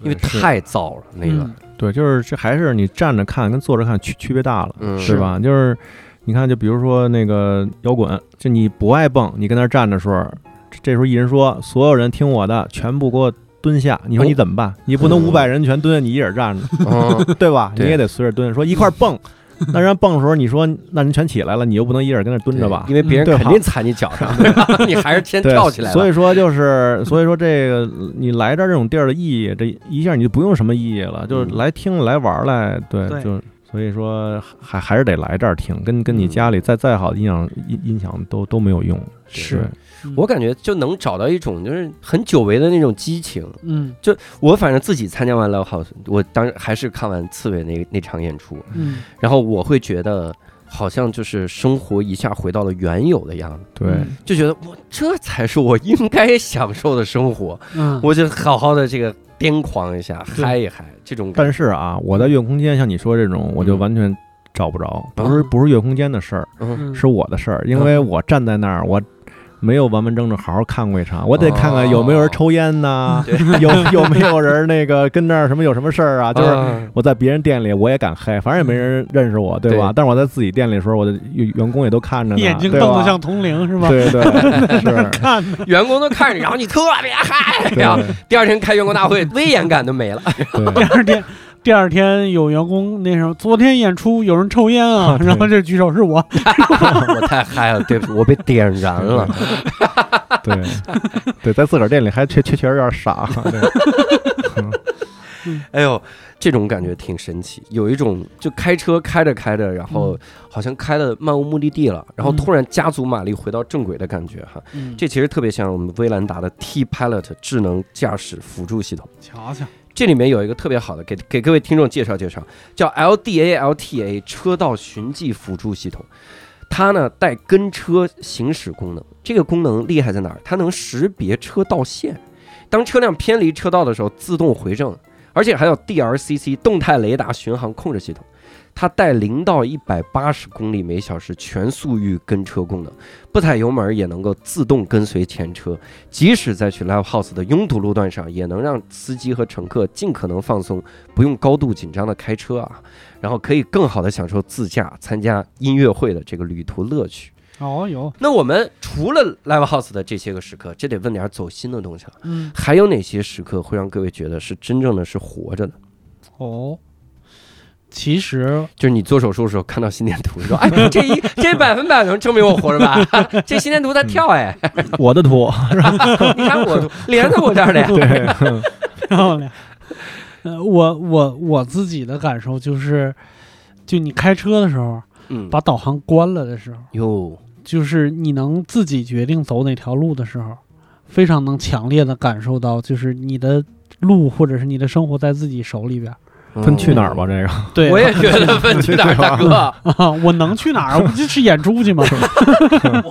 因为太燥了那个
嗯。
对，就是这还是你站着看跟坐着看区区别大了，
嗯，
是吧？就是你看，就比如说那个摇滚，就你不爱蹦，你跟那儿站着时候，这这时候一人说，所有人听我的，全部给我蹲下，你说你怎么办？你不能
嗯
五百人全蹲，你一人站着，
嗯，<laughs>
对吧？你也得随着蹲，说一块儿蹦。<laughs> 那人家蹦的时候，你说那人全起来了，你又不能一人跟那蹲着吧
因？为别人肯定踩你脚上，<laughs> 对吧？你还是先，跳起来。
所以说就是，所以说这个你来这儿这种地儿的意义，这一下你就不用什么意义了，就是
嗯
来听来玩儿来，对，
对
就所以说还还是得来这儿听，跟跟你家里再再好的音响音音响都都没有用。
是
我感觉就能找到一种就是很久违的那种激情。
嗯。
就我反正自己参加完 live house，我当还是看完刺猬那那场演出，
嗯，
然后我会觉得好像就是生活一下回到了原有的样子，
对，
嗯。
就觉得我这才是我应该享受的生活，
嗯，
我就好好的这个癫狂一下，嗨一嗨，这种
但是啊，我在月空间像你说这种，我就
嗯。
完全找不着，不是不是月空间的事儿，是我的事儿，因为我站在那儿，我。没有完完整整好好看过一场，我得看看有没有人抽烟呐，
对 <laughs>
有有没有人那个跟那儿什么有什么事儿啊？就是
啊
我在别人店里我也敢嗨，反正也没人认识我，对吧？
对
但是我在自己店里的时候，我的员员工也都看着呢，
眼睛瞪得像铜铃是吗？
对对 <laughs> 是，
看的，
员工都看着，然后你特别嗨，
对
然后第二天开员工大会，<laughs> 威严感都没了。
第
对
二天。第二天有员工那什么，昨天演出有人抽烟啊，
啊
然后这举手是我，<laughs>
我太嗨了，对不起，我被点燃了。
对对，在自个儿店里还确确确实有点傻，对 <laughs>
哎呦，这种感觉挺神奇，有一种就开车开着开着，然后好像开了漫无目的地了，然后突然加足马力回到正轨的感觉哈。
嗯，
这其实特别像我们威兰达的 T Pilot 智能驾驶辅助系统。
瞧瞧，
这里面有一个特别好的，给给各位听众介绍介绍，叫 LDA LTA 车道循迹辅助系统。它呢带跟车行驶功能，这个功能厉害在哪儿？它能识别车道线，当车辆偏离车道的时候自动回正，而且还有 DRCC 动态雷达巡航控制系统。它带零到一百八十公里每小时全速域跟车功能，不踩油门也能够自动跟随前车，即使在去 live house 的拥堵路段上，也能让司机和乘客尽可能放松，不用高度紧张的开车啊，然后可以更好的享受自驾、参加音乐会的这个旅途乐趣。
哦有，
那我们除了 live house 的这些个时刻，这得问点走心的东西了，
嗯
还有哪些时刻会让各位觉得是真正的是活着的？
哦，其实
就是你做手术的时候看到心电图，说：“ <laughs> 哎，这一这百分百能证明我活着吧？<laughs> 这心电图在跳哎，
我的图，<laughs>
你看我连在我这儿的呀。
对，
漂亮。呃，我我我自己的感受就是，就你开车的时候，”
嗯，
把导航关了的时候，
哟，
就是你能自己决定走哪条路的时候，非常能强烈的感受到，就是你的路或者是你的生活在自己手里边儿。
分去哪儿吧？这个
对，
我也觉得分去哪儿，大哥，
啊，<laughs> 我能去哪儿？我不就是演出去吗？<laughs>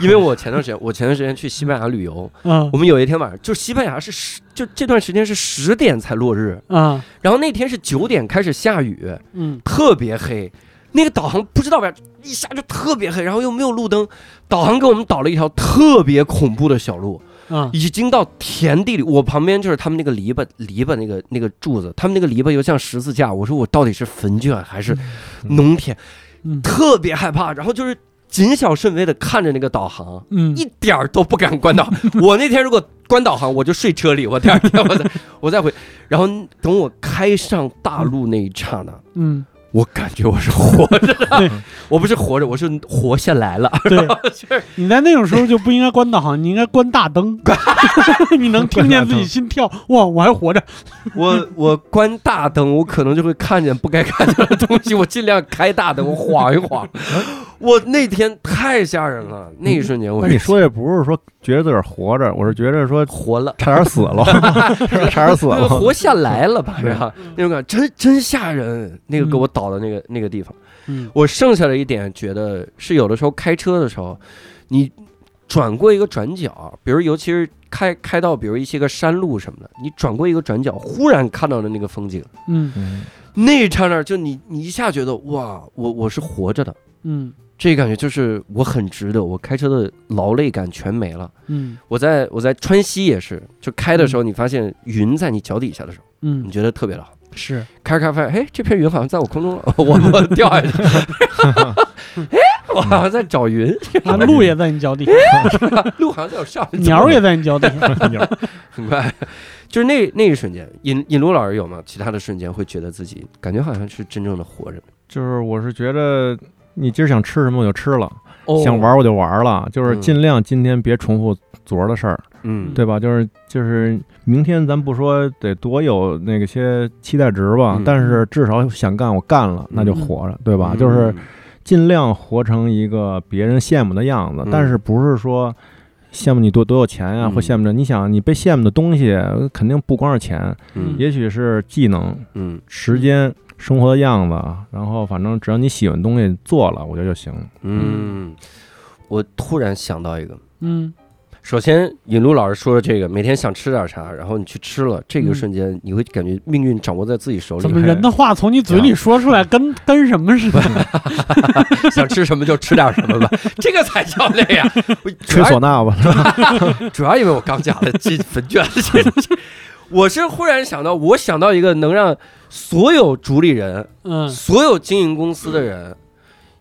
因为我前段时间，我前段时间去西班牙旅游，
嗯
我们有一天晚上，就西班牙是十，就这段时间是十点才落日，
啊
然后那天是九点开始下雨，
嗯
特别黑。那个导航不知道为啥一下就特别黑，然后又没有路灯，导航给我们导了一条特别恐怖的小路，
啊
已经到田地里。我旁边就是他们那个篱笆，篱笆那个那个柱子，他们那个篱笆又像十字架。我说我到底是坟圈还是农田？
嗯
特别害怕，然后就是谨小慎微的看着那个导航，
嗯
一点儿都不敢关导。<laughs> 我那天如果关导航，我就睡车里，我第二天我再我再回。然后等我开上大路那一刹那，
嗯，
我感觉我是活着的
对，
我不是活着，我是活下来了。<laughs>
对，<laughs> 你在那种时候就不应该关导航，<laughs> 你应该关大灯，你能听见自己心跳，哇，我还活着。
我我关大灯，我可能就会看见不该看见的东西。我尽量开大灯，我晃一晃。我那天太吓人了，那一瞬间我
那你说也不是说觉得自个儿活着，我是觉着说
活了。
差点死了，<laughs> 差点死了。
活下来了吧？是吧？
嗯
那种感觉真真吓人。那个给我倒的那个那个地方，
嗯
我剩下的一点觉得是有的时候开车的时候，你转过一个转角，比如尤其是开开到比如一些个山路什么的，你转过一个转角，忽然看到的那个风景，
嗯
嗯
那一刹那就你你一下觉得哇，我我是活着的，
嗯
这感觉就是我很值得，我开车的劳累感全没了。
嗯。
我在我在川西也是，就开的时候，你发现云在你脚底下的时候，嗯。你
嗯，
觉得特别的好。
是，
开着开着发现，哎，这片云好像在我空中了，<laughs> 我我掉下去，<laughs> 哎，我好像在找云，
那路也在你脚底下，<laughs>
路好像在我上面，
鸟也在你脚底下。
很快，就是那那一瞬间，尹尹路老师有吗？其他的瞬间会觉得自己感觉好像是真正的活着，
就是我是觉得你今儿想吃什么我就吃了，
哦。
想，玩我就玩了，就是
嗯。
尽量今天别重复昨儿的事儿，
嗯，
对吧？就是就是明天咱不说得多有那个些期待值吧，
嗯。
但是至少想干我干了，那就活着，对吧？就是尽量活成一个别人羡慕的样子
嗯，
但是不是说。羡慕你多多有钱呀、
嗯。
或羡慕着你想你被羡慕的东西，肯定不光是钱，
嗯，
也许是技能、
嗯。
时间、生活的样子，然后反正只要你喜欢的东西做了，我觉得就行。
嗯，我突然想到一个。
嗯
首先，尹路老师说的这个，每天想吃点啥，然后你去吃了，这个
嗯
瞬间你会感觉命运掌握在自己手里。
怎么人的话从你嘴里说出来，跟跟什么似的？<laughs>
想吃什么就吃点什么吧，<laughs> 这个才叫累呀！
吹唢呐吧，<laughs>
主要因为我刚讲了进坟圈这个，我是忽然想到，我想到一个能让所有主理人、
嗯
所有经营公司的人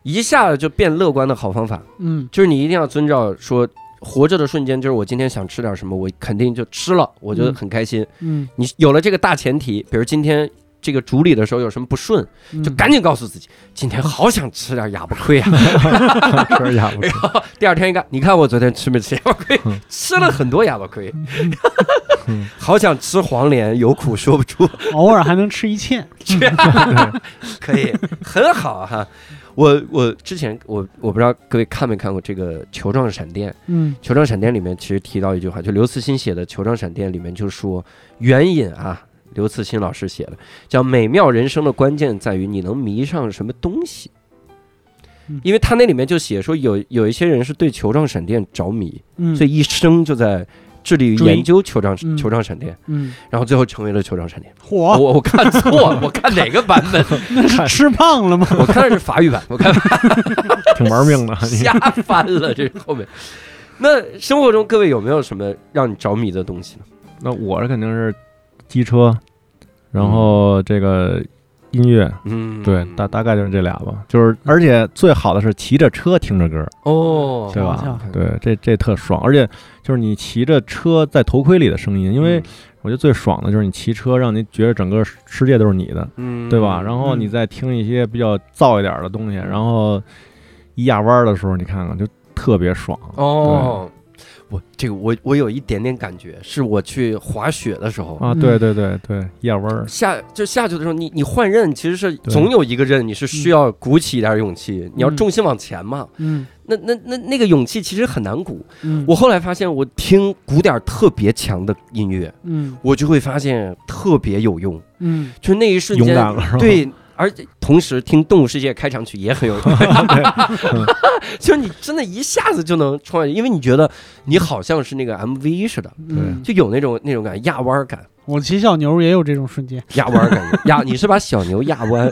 一下子就变乐观的好方法，
嗯
就是你一定要遵照说。活着的瞬间，就是我今天想吃点什么，我肯定就吃了，我觉得很开心。
嗯，
你有了这个大前提，比如今天这个主理的时候有什么不顺，
嗯
就赶紧告诉自己，今天好想吃点哑巴亏啊！<laughs>
吃哑巴
亏第二天一看，你看我昨天吃没吃哑巴亏？吃了很多哑巴亏，<laughs> 好想吃黄连，有苦说不出，
偶尔还能吃一堑。<laughs>
可以很好哈。我我之前我我不知道各位看没看过这个《球状闪电》，《
嗯
球状闪电》里面其实提到一句话，就刘慈欣写的《球状闪电》里面就说援引啊，刘慈欣老师写的，叫美妙人生的关键在于你能迷上什么东西
嗯。
因为他那里面就写说有有一些人是对球状闪电着迷，
嗯，
所以一生就在致力于研究球状
嗯
球状闪电，
嗯，
然后最后成为了球状闪电。
火
我我看错了，我看哪个版本？<laughs>
那是吃胖了吗？
我看的是法语版，我看 <laughs>
挺玩命的。<laughs>
瞎翻了，这后面。那生活中各位有没有什么让你着迷的东西呢？
那我这肯定是机车，然后这个音乐，
嗯。
对，大大概就是这俩吧。就是而且最好的是骑着车听着歌，
哦，
对吧？对，这这特爽，而且就是你骑着车在头盔里的声音，因为我觉得最爽的就是你骑车，让你觉得整个世界都是你的，
嗯，
对吧？然后你再听一些比较燥一点的东西，然后一压弯的时候，你看看就特别爽。
哦，我这个我我有一点点感觉，是我去滑雪的时候。
啊，
嗯
对对对对，一压弯儿，
下就下去的时候，你你换刃，其实是总有一个刃，你是需要鼓起一点勇气，你要重心往前嘛。
嗯
那那那那个勇气其实很难鼓。
嗯，
我后来发现，我听鼓点儿特别强的音乐，
嗯
我就会发现特别有用，
嗯
就那一瞬
勇
间，
敢了是吧？
对，而且同时听《动物世界》开场曲也很有 <laughs> 用，就是你真的一下子就能冲上去，因为你觉得你好像是那个 MV 似的，
嗯，
就有那种那种感觉，压弯儿感，
我骑小牛也有这种瞬间。
压弯儿感觉，压你是把小牛压弯，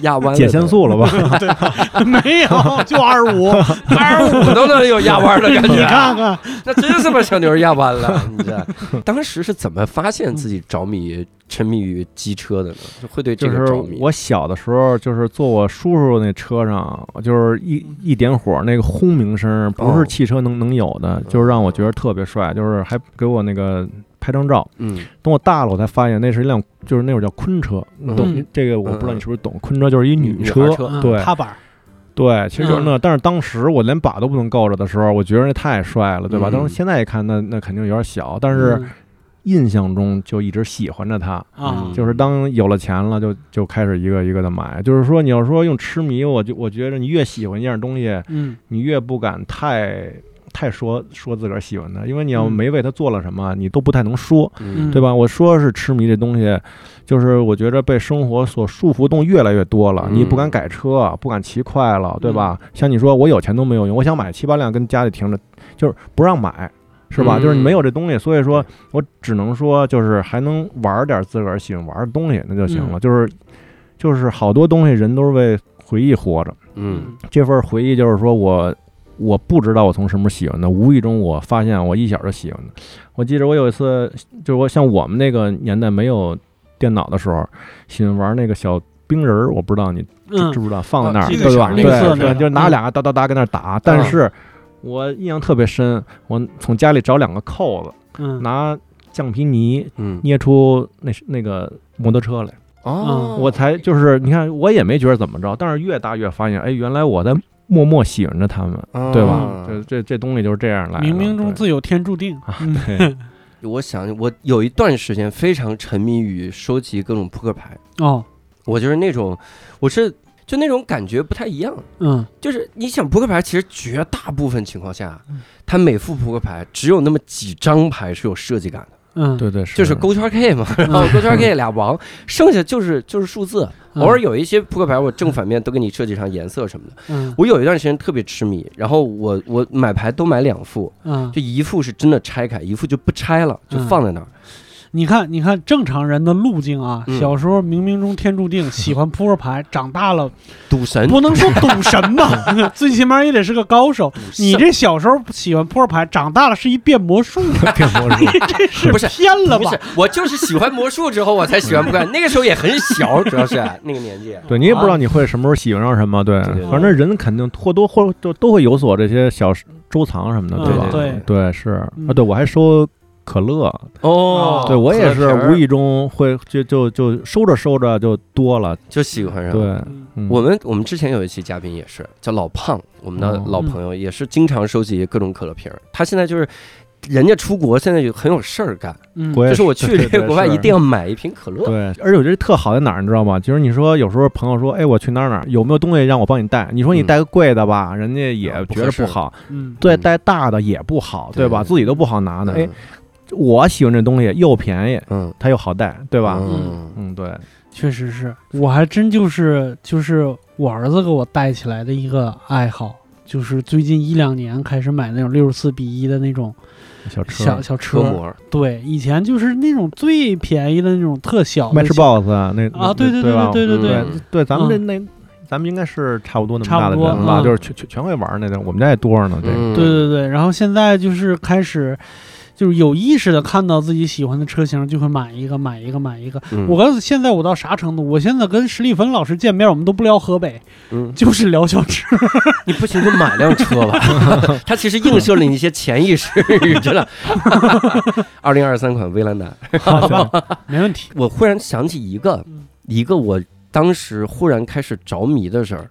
压弯了
减限速了吧？<laughs>
没有，就二十五。<laughs>
二十五都能有压弯的感觉，
你看看，
那真是把小牛压弯了。你这当时是怎么发现自己着迷、沉迷于机车的呢？就会对这
就是
个着迷。
我小的时候，就是坐我叔叔那车上，就是一一点火，那个轰鸣声不
哦
是汽车能能有的，就是让我觉得特别帅，就是还给我那个拍张照。
嗯
等我大了，我才发现那是一辆，就是那会儿叫昆车，你懂
嗯？
这个我不知道你是不是懂？昆车就是一女
女
车对
踏板儿，
对，其实就是那。但是当时我连把都不能够着的时候，我觉得那太帅了，对吧？
嗯
当时现在一看，那那肯定有点小，但是
嗯
印象中就一直喜欢着它。
啊
嗯，
就是当有了钱了，就就开始一个一个的买。就是说，你要说用痴迷，我就我觉得你越喜欢一样东西，
嗯
你越不敢太太说说自个儿喜欢的，因为你要
嗯
没为他做了什么，你都不太能说，
嗯
对吧？我说是痴迷这东西，就是我觉着被生活所束缚动越来越多了，
嗯
你不敢改车，不敢骑快了，对吧？像你说，我有钱都没有用，我想买七八辆跟家里停着，就是不让买。是吧？
嗯
就是你没有这东西，所以说我只能说，就是还能玩点自个儿喜欢玩的东西，那就行了。
嗯
就是，就是好多东西人都是为回忆活着。
嗯
这份回忆就是说我我不知道我从什么时候喜欢的，无意中我发现我一小就喜欢的。我记得我有一次，就是我像我们那个年代没有电脑的时候，喜欢玩那个小冰人儿，我不知道你知不知道，放在那儿，
啊
对就拿
嗯。
两个哒哒哒跟那儿打。但是我印象特别深，我从家里找两个扣子，
嗯。
拿橡皮泥
嗯。
捏出那那个摩托车来。
哦，
我才就是你看，我也没觉得怎么着，但是越大越发现，哎，原来我在默默喜欢着他们，对吧？
啊
这这这东西就是这样来的。
冥冥中自有天注定。啊
对 <laughs>
我想我有一段时间非常沉迷于收集各种扑克牌，
哦，
我就是那种，我是就那种感觉不太一样。
嗯
就是你想扑克牌，其实绝大部分情况下
嗯，
它每副扑克牌只有那么几张牌是有设计感的，
嗯，
对对，
就是勾圈 K 嘛，<laughs> 然后勾圈 K 俩王，剩下就是就是数字。
嗯
偶尔有一些扑克牌，我正反面都给你设计上颜色什么的。
嗯
我有一段时间特别痴迷，然后我我买牌都买两副，
嗯，
就一副是真的拆开，一副就不拆了，就
嗯
放在那儿。
你看，你看正常人的路径啊，
嗯
小时候冥冥中天注定，喜欢扑克牌，长大了
赌神，
不能说赌神吧 <laughs> <laughs> 最起码也得是个高手。你这小时候喜欢扑克牌，长大了是一变魔术，
变魔术，
这是
不是
偏了吧
不是？，我就是喜欢魔术之后我才喜欢扑克牌，那个时候也很小，主要是那个年纪。
对你也不知道你会什么时候喜欢上什么，对
对对，对
反正人肯定或多或都都会有所这些小收藏什么的，
嗯
吧？
对
对是
嗯
啊，对我还收可乐，
哦
对我也是无意中会就就就收着收着就多了，
就喜欢上。
对，
我们我们之前有一期嘉宾也是叫老胖，我们的
哦。
老朋友也是经常收集各种可乐瓶儿。他现在就是，人家出国现在就很有事儿干，就是我去 <laughs> 国外一定要买一瓶可乐。
对，而且我觉得特好在哪儿，你知道吗？就是你说有时候朋友说，哎，我去哪儿哪儿，有没有东西让我帮你带？你说你
嗯
带个贵的吧，人家也觉得
啊不
好；
嗯。
对，带大的也不好，
对
对吧？
对。
自己都不好拿呢。哎
嗯，
我喜欢这东西又便宜，
嗯，
它又好带，对吧？
嗯。
嗯，对，
确实是。我还真就是就是我儿子给我带起来的一个爱好，就是最近一两年开始买那种六十四比一的那种
小车。
小小车。
车模，
对，以前就是那种最便宜的那种特小的小
Matchbox 啊，那
啊，对对
对吧？
对对对对，
嗯。
对，咱们这
嗯。
那咱们应该是差不多那么大的
差不多
人吧，
嗯。
就是全全全会玩那种，我们家也多着呢。对
嗯。
对对对，然后现在就是开始，就是有意识的看到自己喜欢的车型，就会买一个，买一个，买一个。
嗯
我告诉现在我到啥程度？我现在跟史蒂芬老师见面，我们都不聊河北，
嗯，
就是聊小车。<laughs>
你不行就买辆车吧。<laughs> 他其实映射了你一些潜意识，真的。二零二三款威兰达，
没问题。<laughs>
我忽然想起一个
嗯
一个我当时忽然开始着迷的事儿，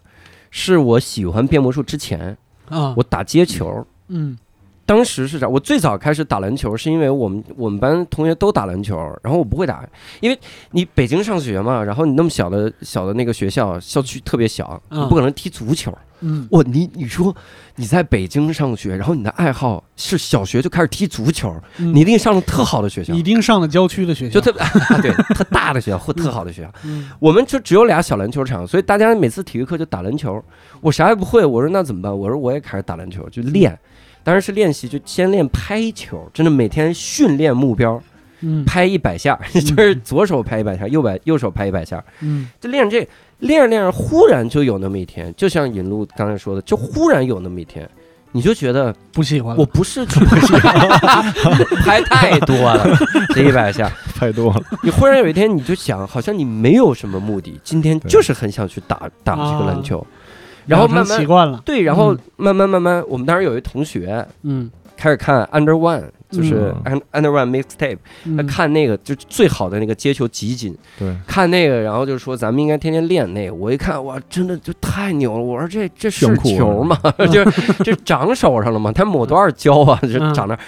是我喜欢变魔术之前，
啊，
我打街球。
嗯
当时是啥？我最早开始打篮球，是因为我们我们班同学都打篮球，然后我不会打，因为你北京上学嘛，然后你那么小的小的那个学校，校区特别小，
嗯
你不可能踢足球。
嗯
我，你你说你在北京上学，然后你的爱好是小学就开始踢足球，
嗯
你一定上了特好的学校，你
一定上了郊区的学校，
就特别啊对特大的学校 <laughs> 或特好的学校。
嗯
我们就只有俩小篮球场，所以大家每次体育课就打篮球。我啥也不会，我说那怎么办？我说我也开始打篮球，就练。当然是练习，就先练拍球，真的每天训练目标，
嗯。
拍一百下，<laughs> 就是左手拍一百下，右百右手拍一百下，
嗯。
就练这练着练着，忽然就有那么一天，就像尹路刚才说的，就忽然有那么一天，你就觉得
不喜欢。
我不是去 <laughs> 拍太多了，<laughs> 这一百下，
太多了。
你忽然有一天你就想，好像你没有什么目的，今天就是很想去打打这个篮球，然后慢慢
习惯了。
对，然后
嗯
慢慢慢慢，我们当时有一同学
嗯
开始看 Under One，就是 Under One Mixtape，他
嗯
看那个就最好的那个接球集锦，
对，
看那个，然后就说咱们应该天天练那个。我一看，哇，真的就太牛了！我说这这是球吗？<laughs> 就是这长手上了吗？他抹多少胶啊？就
嗯
长那儿，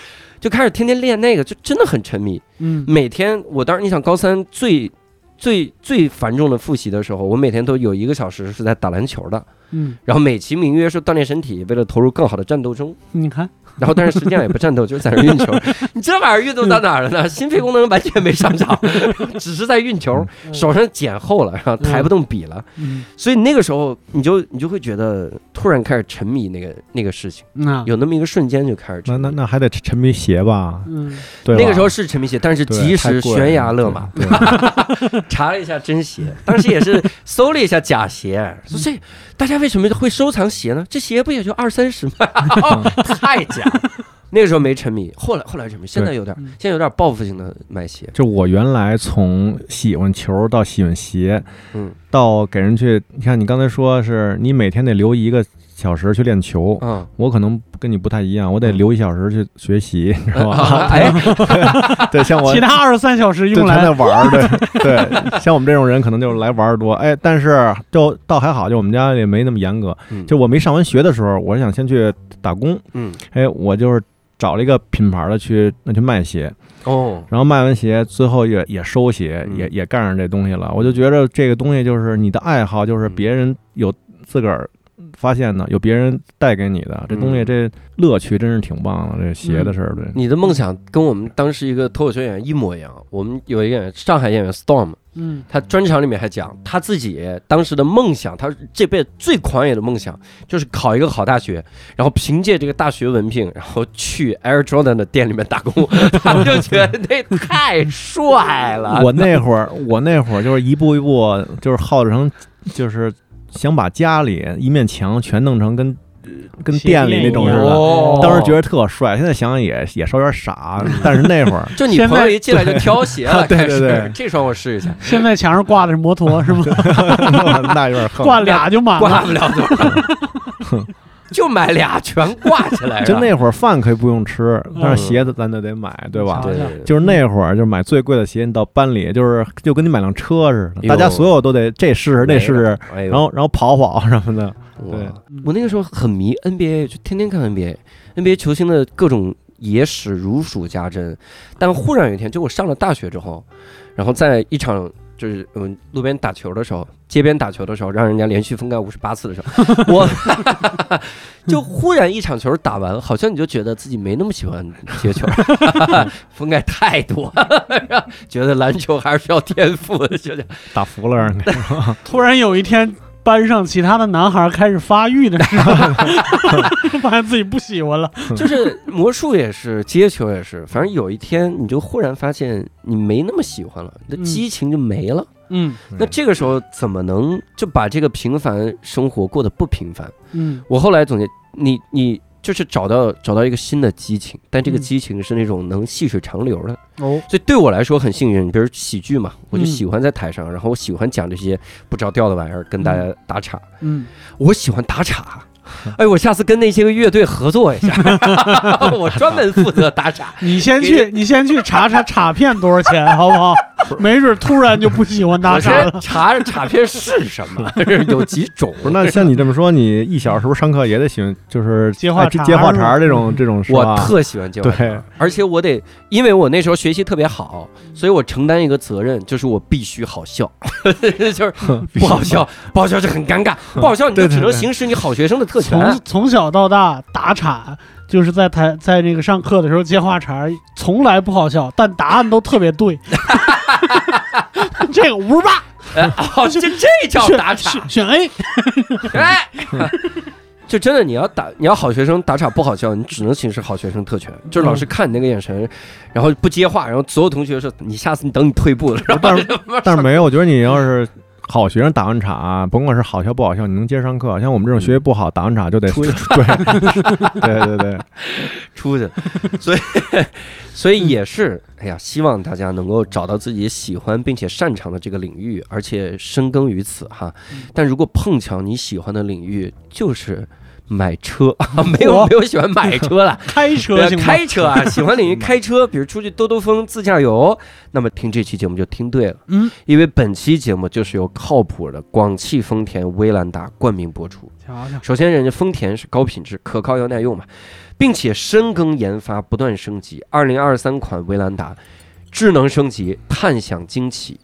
就开始天天练那个，就真的很沉迷。
嗯
每天我当时你想高三最最最繁重的复习的时候，我每天都有一个小时是在打篮球的。
嗯，
然后美其名曰是锻炼身体，为了投入更好的战斗中。
你看，<laughs>
然后但是实际上也不战斗，就是在那运球。<laughs> 你这玩意儿运动到哪儿了呢？心肺功能完全没上涨，<laughs> 只是在运球，手上茧厚了，然后抬不动笔了。
嗯，
所以那个时候你就你就会觉得突然开始沉迷那个那个事情，有那么一个瞬间就开始
那。那那还得沉迷鞋吧？
嗯，
对，
那个时候是沉迷鞋，但是
对
及时悬崖勒马，查了一下真鞋，当时也是搜了一下假鞋，说这大家为什么会收藏鞋呢？这鞋不也就二三十吗？哦 <laughs> 太假。<laughs> 那个时候没沉迷，后来后来沉迷，现在有点，
嗯
现在有点报复性的买鞋。
就我原来从喜欢球到喜欢鞋，
嗯
到给人去，你看你刚才说是你每天得留一个小时去练球，
嗯，
我可能跟你不太一样，我得留一小时去学习，你知道吧？
哎，<laughs>
对，像我
其他二十三小时用来
在玩儿，对 <laughs> 对，像我们这种人可能就是来玩儿多，哎，但是就倒还好，就我们家也没那么严格，
嗯。
就我没上完学的时候，我想先去打工，
嗯。
哎，我就是找了一个品牌的去那去卖鞋，
哦，
然后卖完鞋，最后也也收鞋，
嗯。
也也干上这东西了。我就觉得这个东西就是你的爱好，就是别人有自个儿发现的，有别人带给你的这东西，
嗯
这乐趣真是挺棒的。这鞋的事儿，对，
你的梦想跟我们当时一个脱口秀演员一模一样。我们有一个演员上海演员 Storm，
嗯
他专场里面还讲他自己当时的梦想，他这辈子最狂野的梦想就是考一个好大学，然后凭借这个大学文凭，然后去 Air Jordan 的店里面打工。<laughs> 他们就觉得那太帅了。
我那会儿，我那会儿就是一步一步，就是耗着成，就是想把家里一面墙全弄成跟呃跟店里那种似的。
哦
当时觉得特帅，现在想想也也稍有点傻，<laughs> 但是那会儿
就你朋友一进来就挑鞋了，<laughs>
对对对
这双我试一下，
现在墙上挂的是摩托是吗？<laughs>
那有点横。
挂俩就满了。
挂不了多少，就买俩全挂起来。
就那会儿饭可以不用吃，但
嗯
是鞋子咱就得买，对吧？
对，
就是那会儿，就是买最贵的鞋，你到班里就是就跟你买辆车似的，大家所有都得这试试那试试，然后然后跑跑什么的。对
我那个时候很迷 NBA，就天天看 NBA，NBA 球星的各种野史如数家珍。但忽然有一天，就我上了大学之后，然后在一场就是嗯路边打球的时候，街边打球的时候，让人家连续封盖五十八次的时候，<laughs> 我 <laughs> 就忽然一场球打完，好像你就觉得自己没那么喜欢接球，<laughs> 封盖太多，觉得篮球还是需要天赋的，就这样。
打服了，
突然有一天，班上其他的男孩开始发育的时候，发现自己不喜欢了。
就是魔术也是，接球也是，反正有一天你就忽然发现你没那么喜欢了，你的
嗯
激情就没了。
嗯
那这个时候怎么能就把这个平凡生活过得不平凡？
嗯
我后来总结，你你就是找到找到一个新的激情，但这个
嗯
激情是那种能细水长流的。
哦
所以对我来说很幸运，比如喜剧嘛，我就
嗯
喜欢在台上，然后我喜欢讲这些不着调的玩意儿，跟大家打岔。
嗯，
我喜欢打岔。<laughs> 哎，我下次跟那些个乐队合作一下，<laughs> 我专门负责打岔。
你先去，你先去查查 <laughs> 卡片多少钱，好不好？<laughs> 没准突然就不喜欢打
我
岔了。
查查卡片是什么，<laughs> 有几种。
不是？那像你这么说，你一小时是不是上课也得喜欢，就是
接话茬
哎接话茬这种这种是
我？特喜欢接话茬
对，
而且我得，因为我那时候学习特别好，所以我承担一个责任，就是我必须好笑，<laughs> 就是不好笑，不好笑就很尴尬，不好笑你就只能行使你好学生的特权。
从从小到大打岔，就是在台在那个上课的时候接话茬，从来不好笑，但答案都特别对。<laughs> 这个五十八，
哎哦，这这叫打岔
选，选 A。
哎。<laughs> 就真的，你要打，你要好学生打岔不好笑，你只能行使好学生特权，就是老师看你那个眼神，然后不接话，然后所有同学说你下次你等你退步了，然后
但是 <laughs> 但是没有，我觉得你要是好学生打完场，甭管是好笑不好笑，你能接着上课。像我们这种学习不好，打完场就得
出去 <laughs>
对 <laughs> 对对对，
出去，所以 <laughs> 所以也是，哎呀，希望大家能够找到自己喜欢并且擅长的这个领域，而且深耕于此哈。但如果碰巧你喜欢的领域就是买车，<laughs> 没有没有喜欢买 <laughs> 车了，
开车？
开车啊，<laughs> 喜欢领域开车，比如出去兜兜风、自驾游，那么听这期节目就听对了，
嗯，
因为本期节目就是由靠谱的广汽丰田威兰达冠名播出。
瞧瞧，
首先，人家丰田是高品质、可靠又耐用嘛，并且深耕研发，不断升级。二零二三款威兰达智能升级，探享惊奇，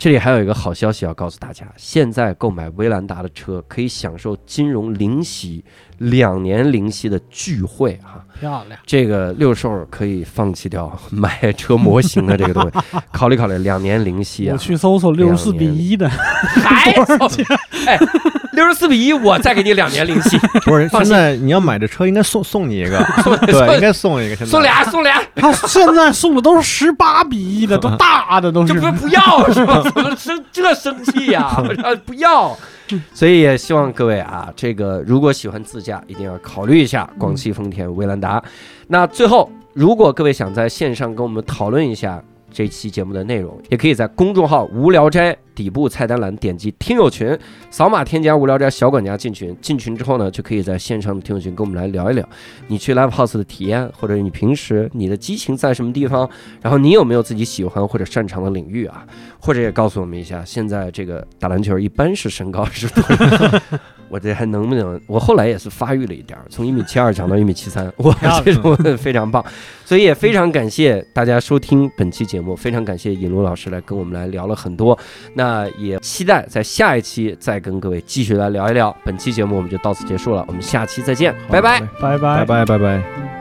这里还有一个好消息要告诉大家：现在购买威兰达的车可以享受金融零息、两年零息的巨惠哈。
漂亮，
这个六兽可以放弃掉买车模型的这个东西，<laughs> 考虑考虑两年零息啊
我。去搜搜六十四比一的，
还 <laughs> 哎，六十四比一，我再给你两年零息，<laughs>
不是，现在你要买这车，应该送 <laughs> 送你一个，对，应该送一个。现在
送俩送俩，<laughs>
他现在送的都是十八比一的，都大的都是。
这不不要是吧？怎么生这生气呀？啊不要。所以也希望各位啊，这个如果喜欢自驾，一定要考虑一下广汽丰田威兰达。那最后，如果各位想在线上跟我们讨论一下这期节目的内容，也可以在公众号“无聊斋”底部菜单栏点击听友群，扫码添加“无聊斋小管家”进群。进群之后呢，就可以在线上的听友群跟我们来聊一聊你去 Live House 的体验，或者你平时你的激情在什么地方，然后你有没有自己喜欢或者擅长的领域啊？或者也告诉我们一下，现在这个打篮球一般是身高是多少？我这还能不能？我后来也是发育了一点儿，从一米七二长到一米七三，<laughs> 我这种非常棒，所以也非常感谢大家收听本期节目，非常感谢尹璐老师来跟我们来聊了很多，那也期待在下一期再跟各位继续来聊一聊。本期节目我们就到此结束了，我们下期再见，拜拜。
拜拜
拜拜拜拜。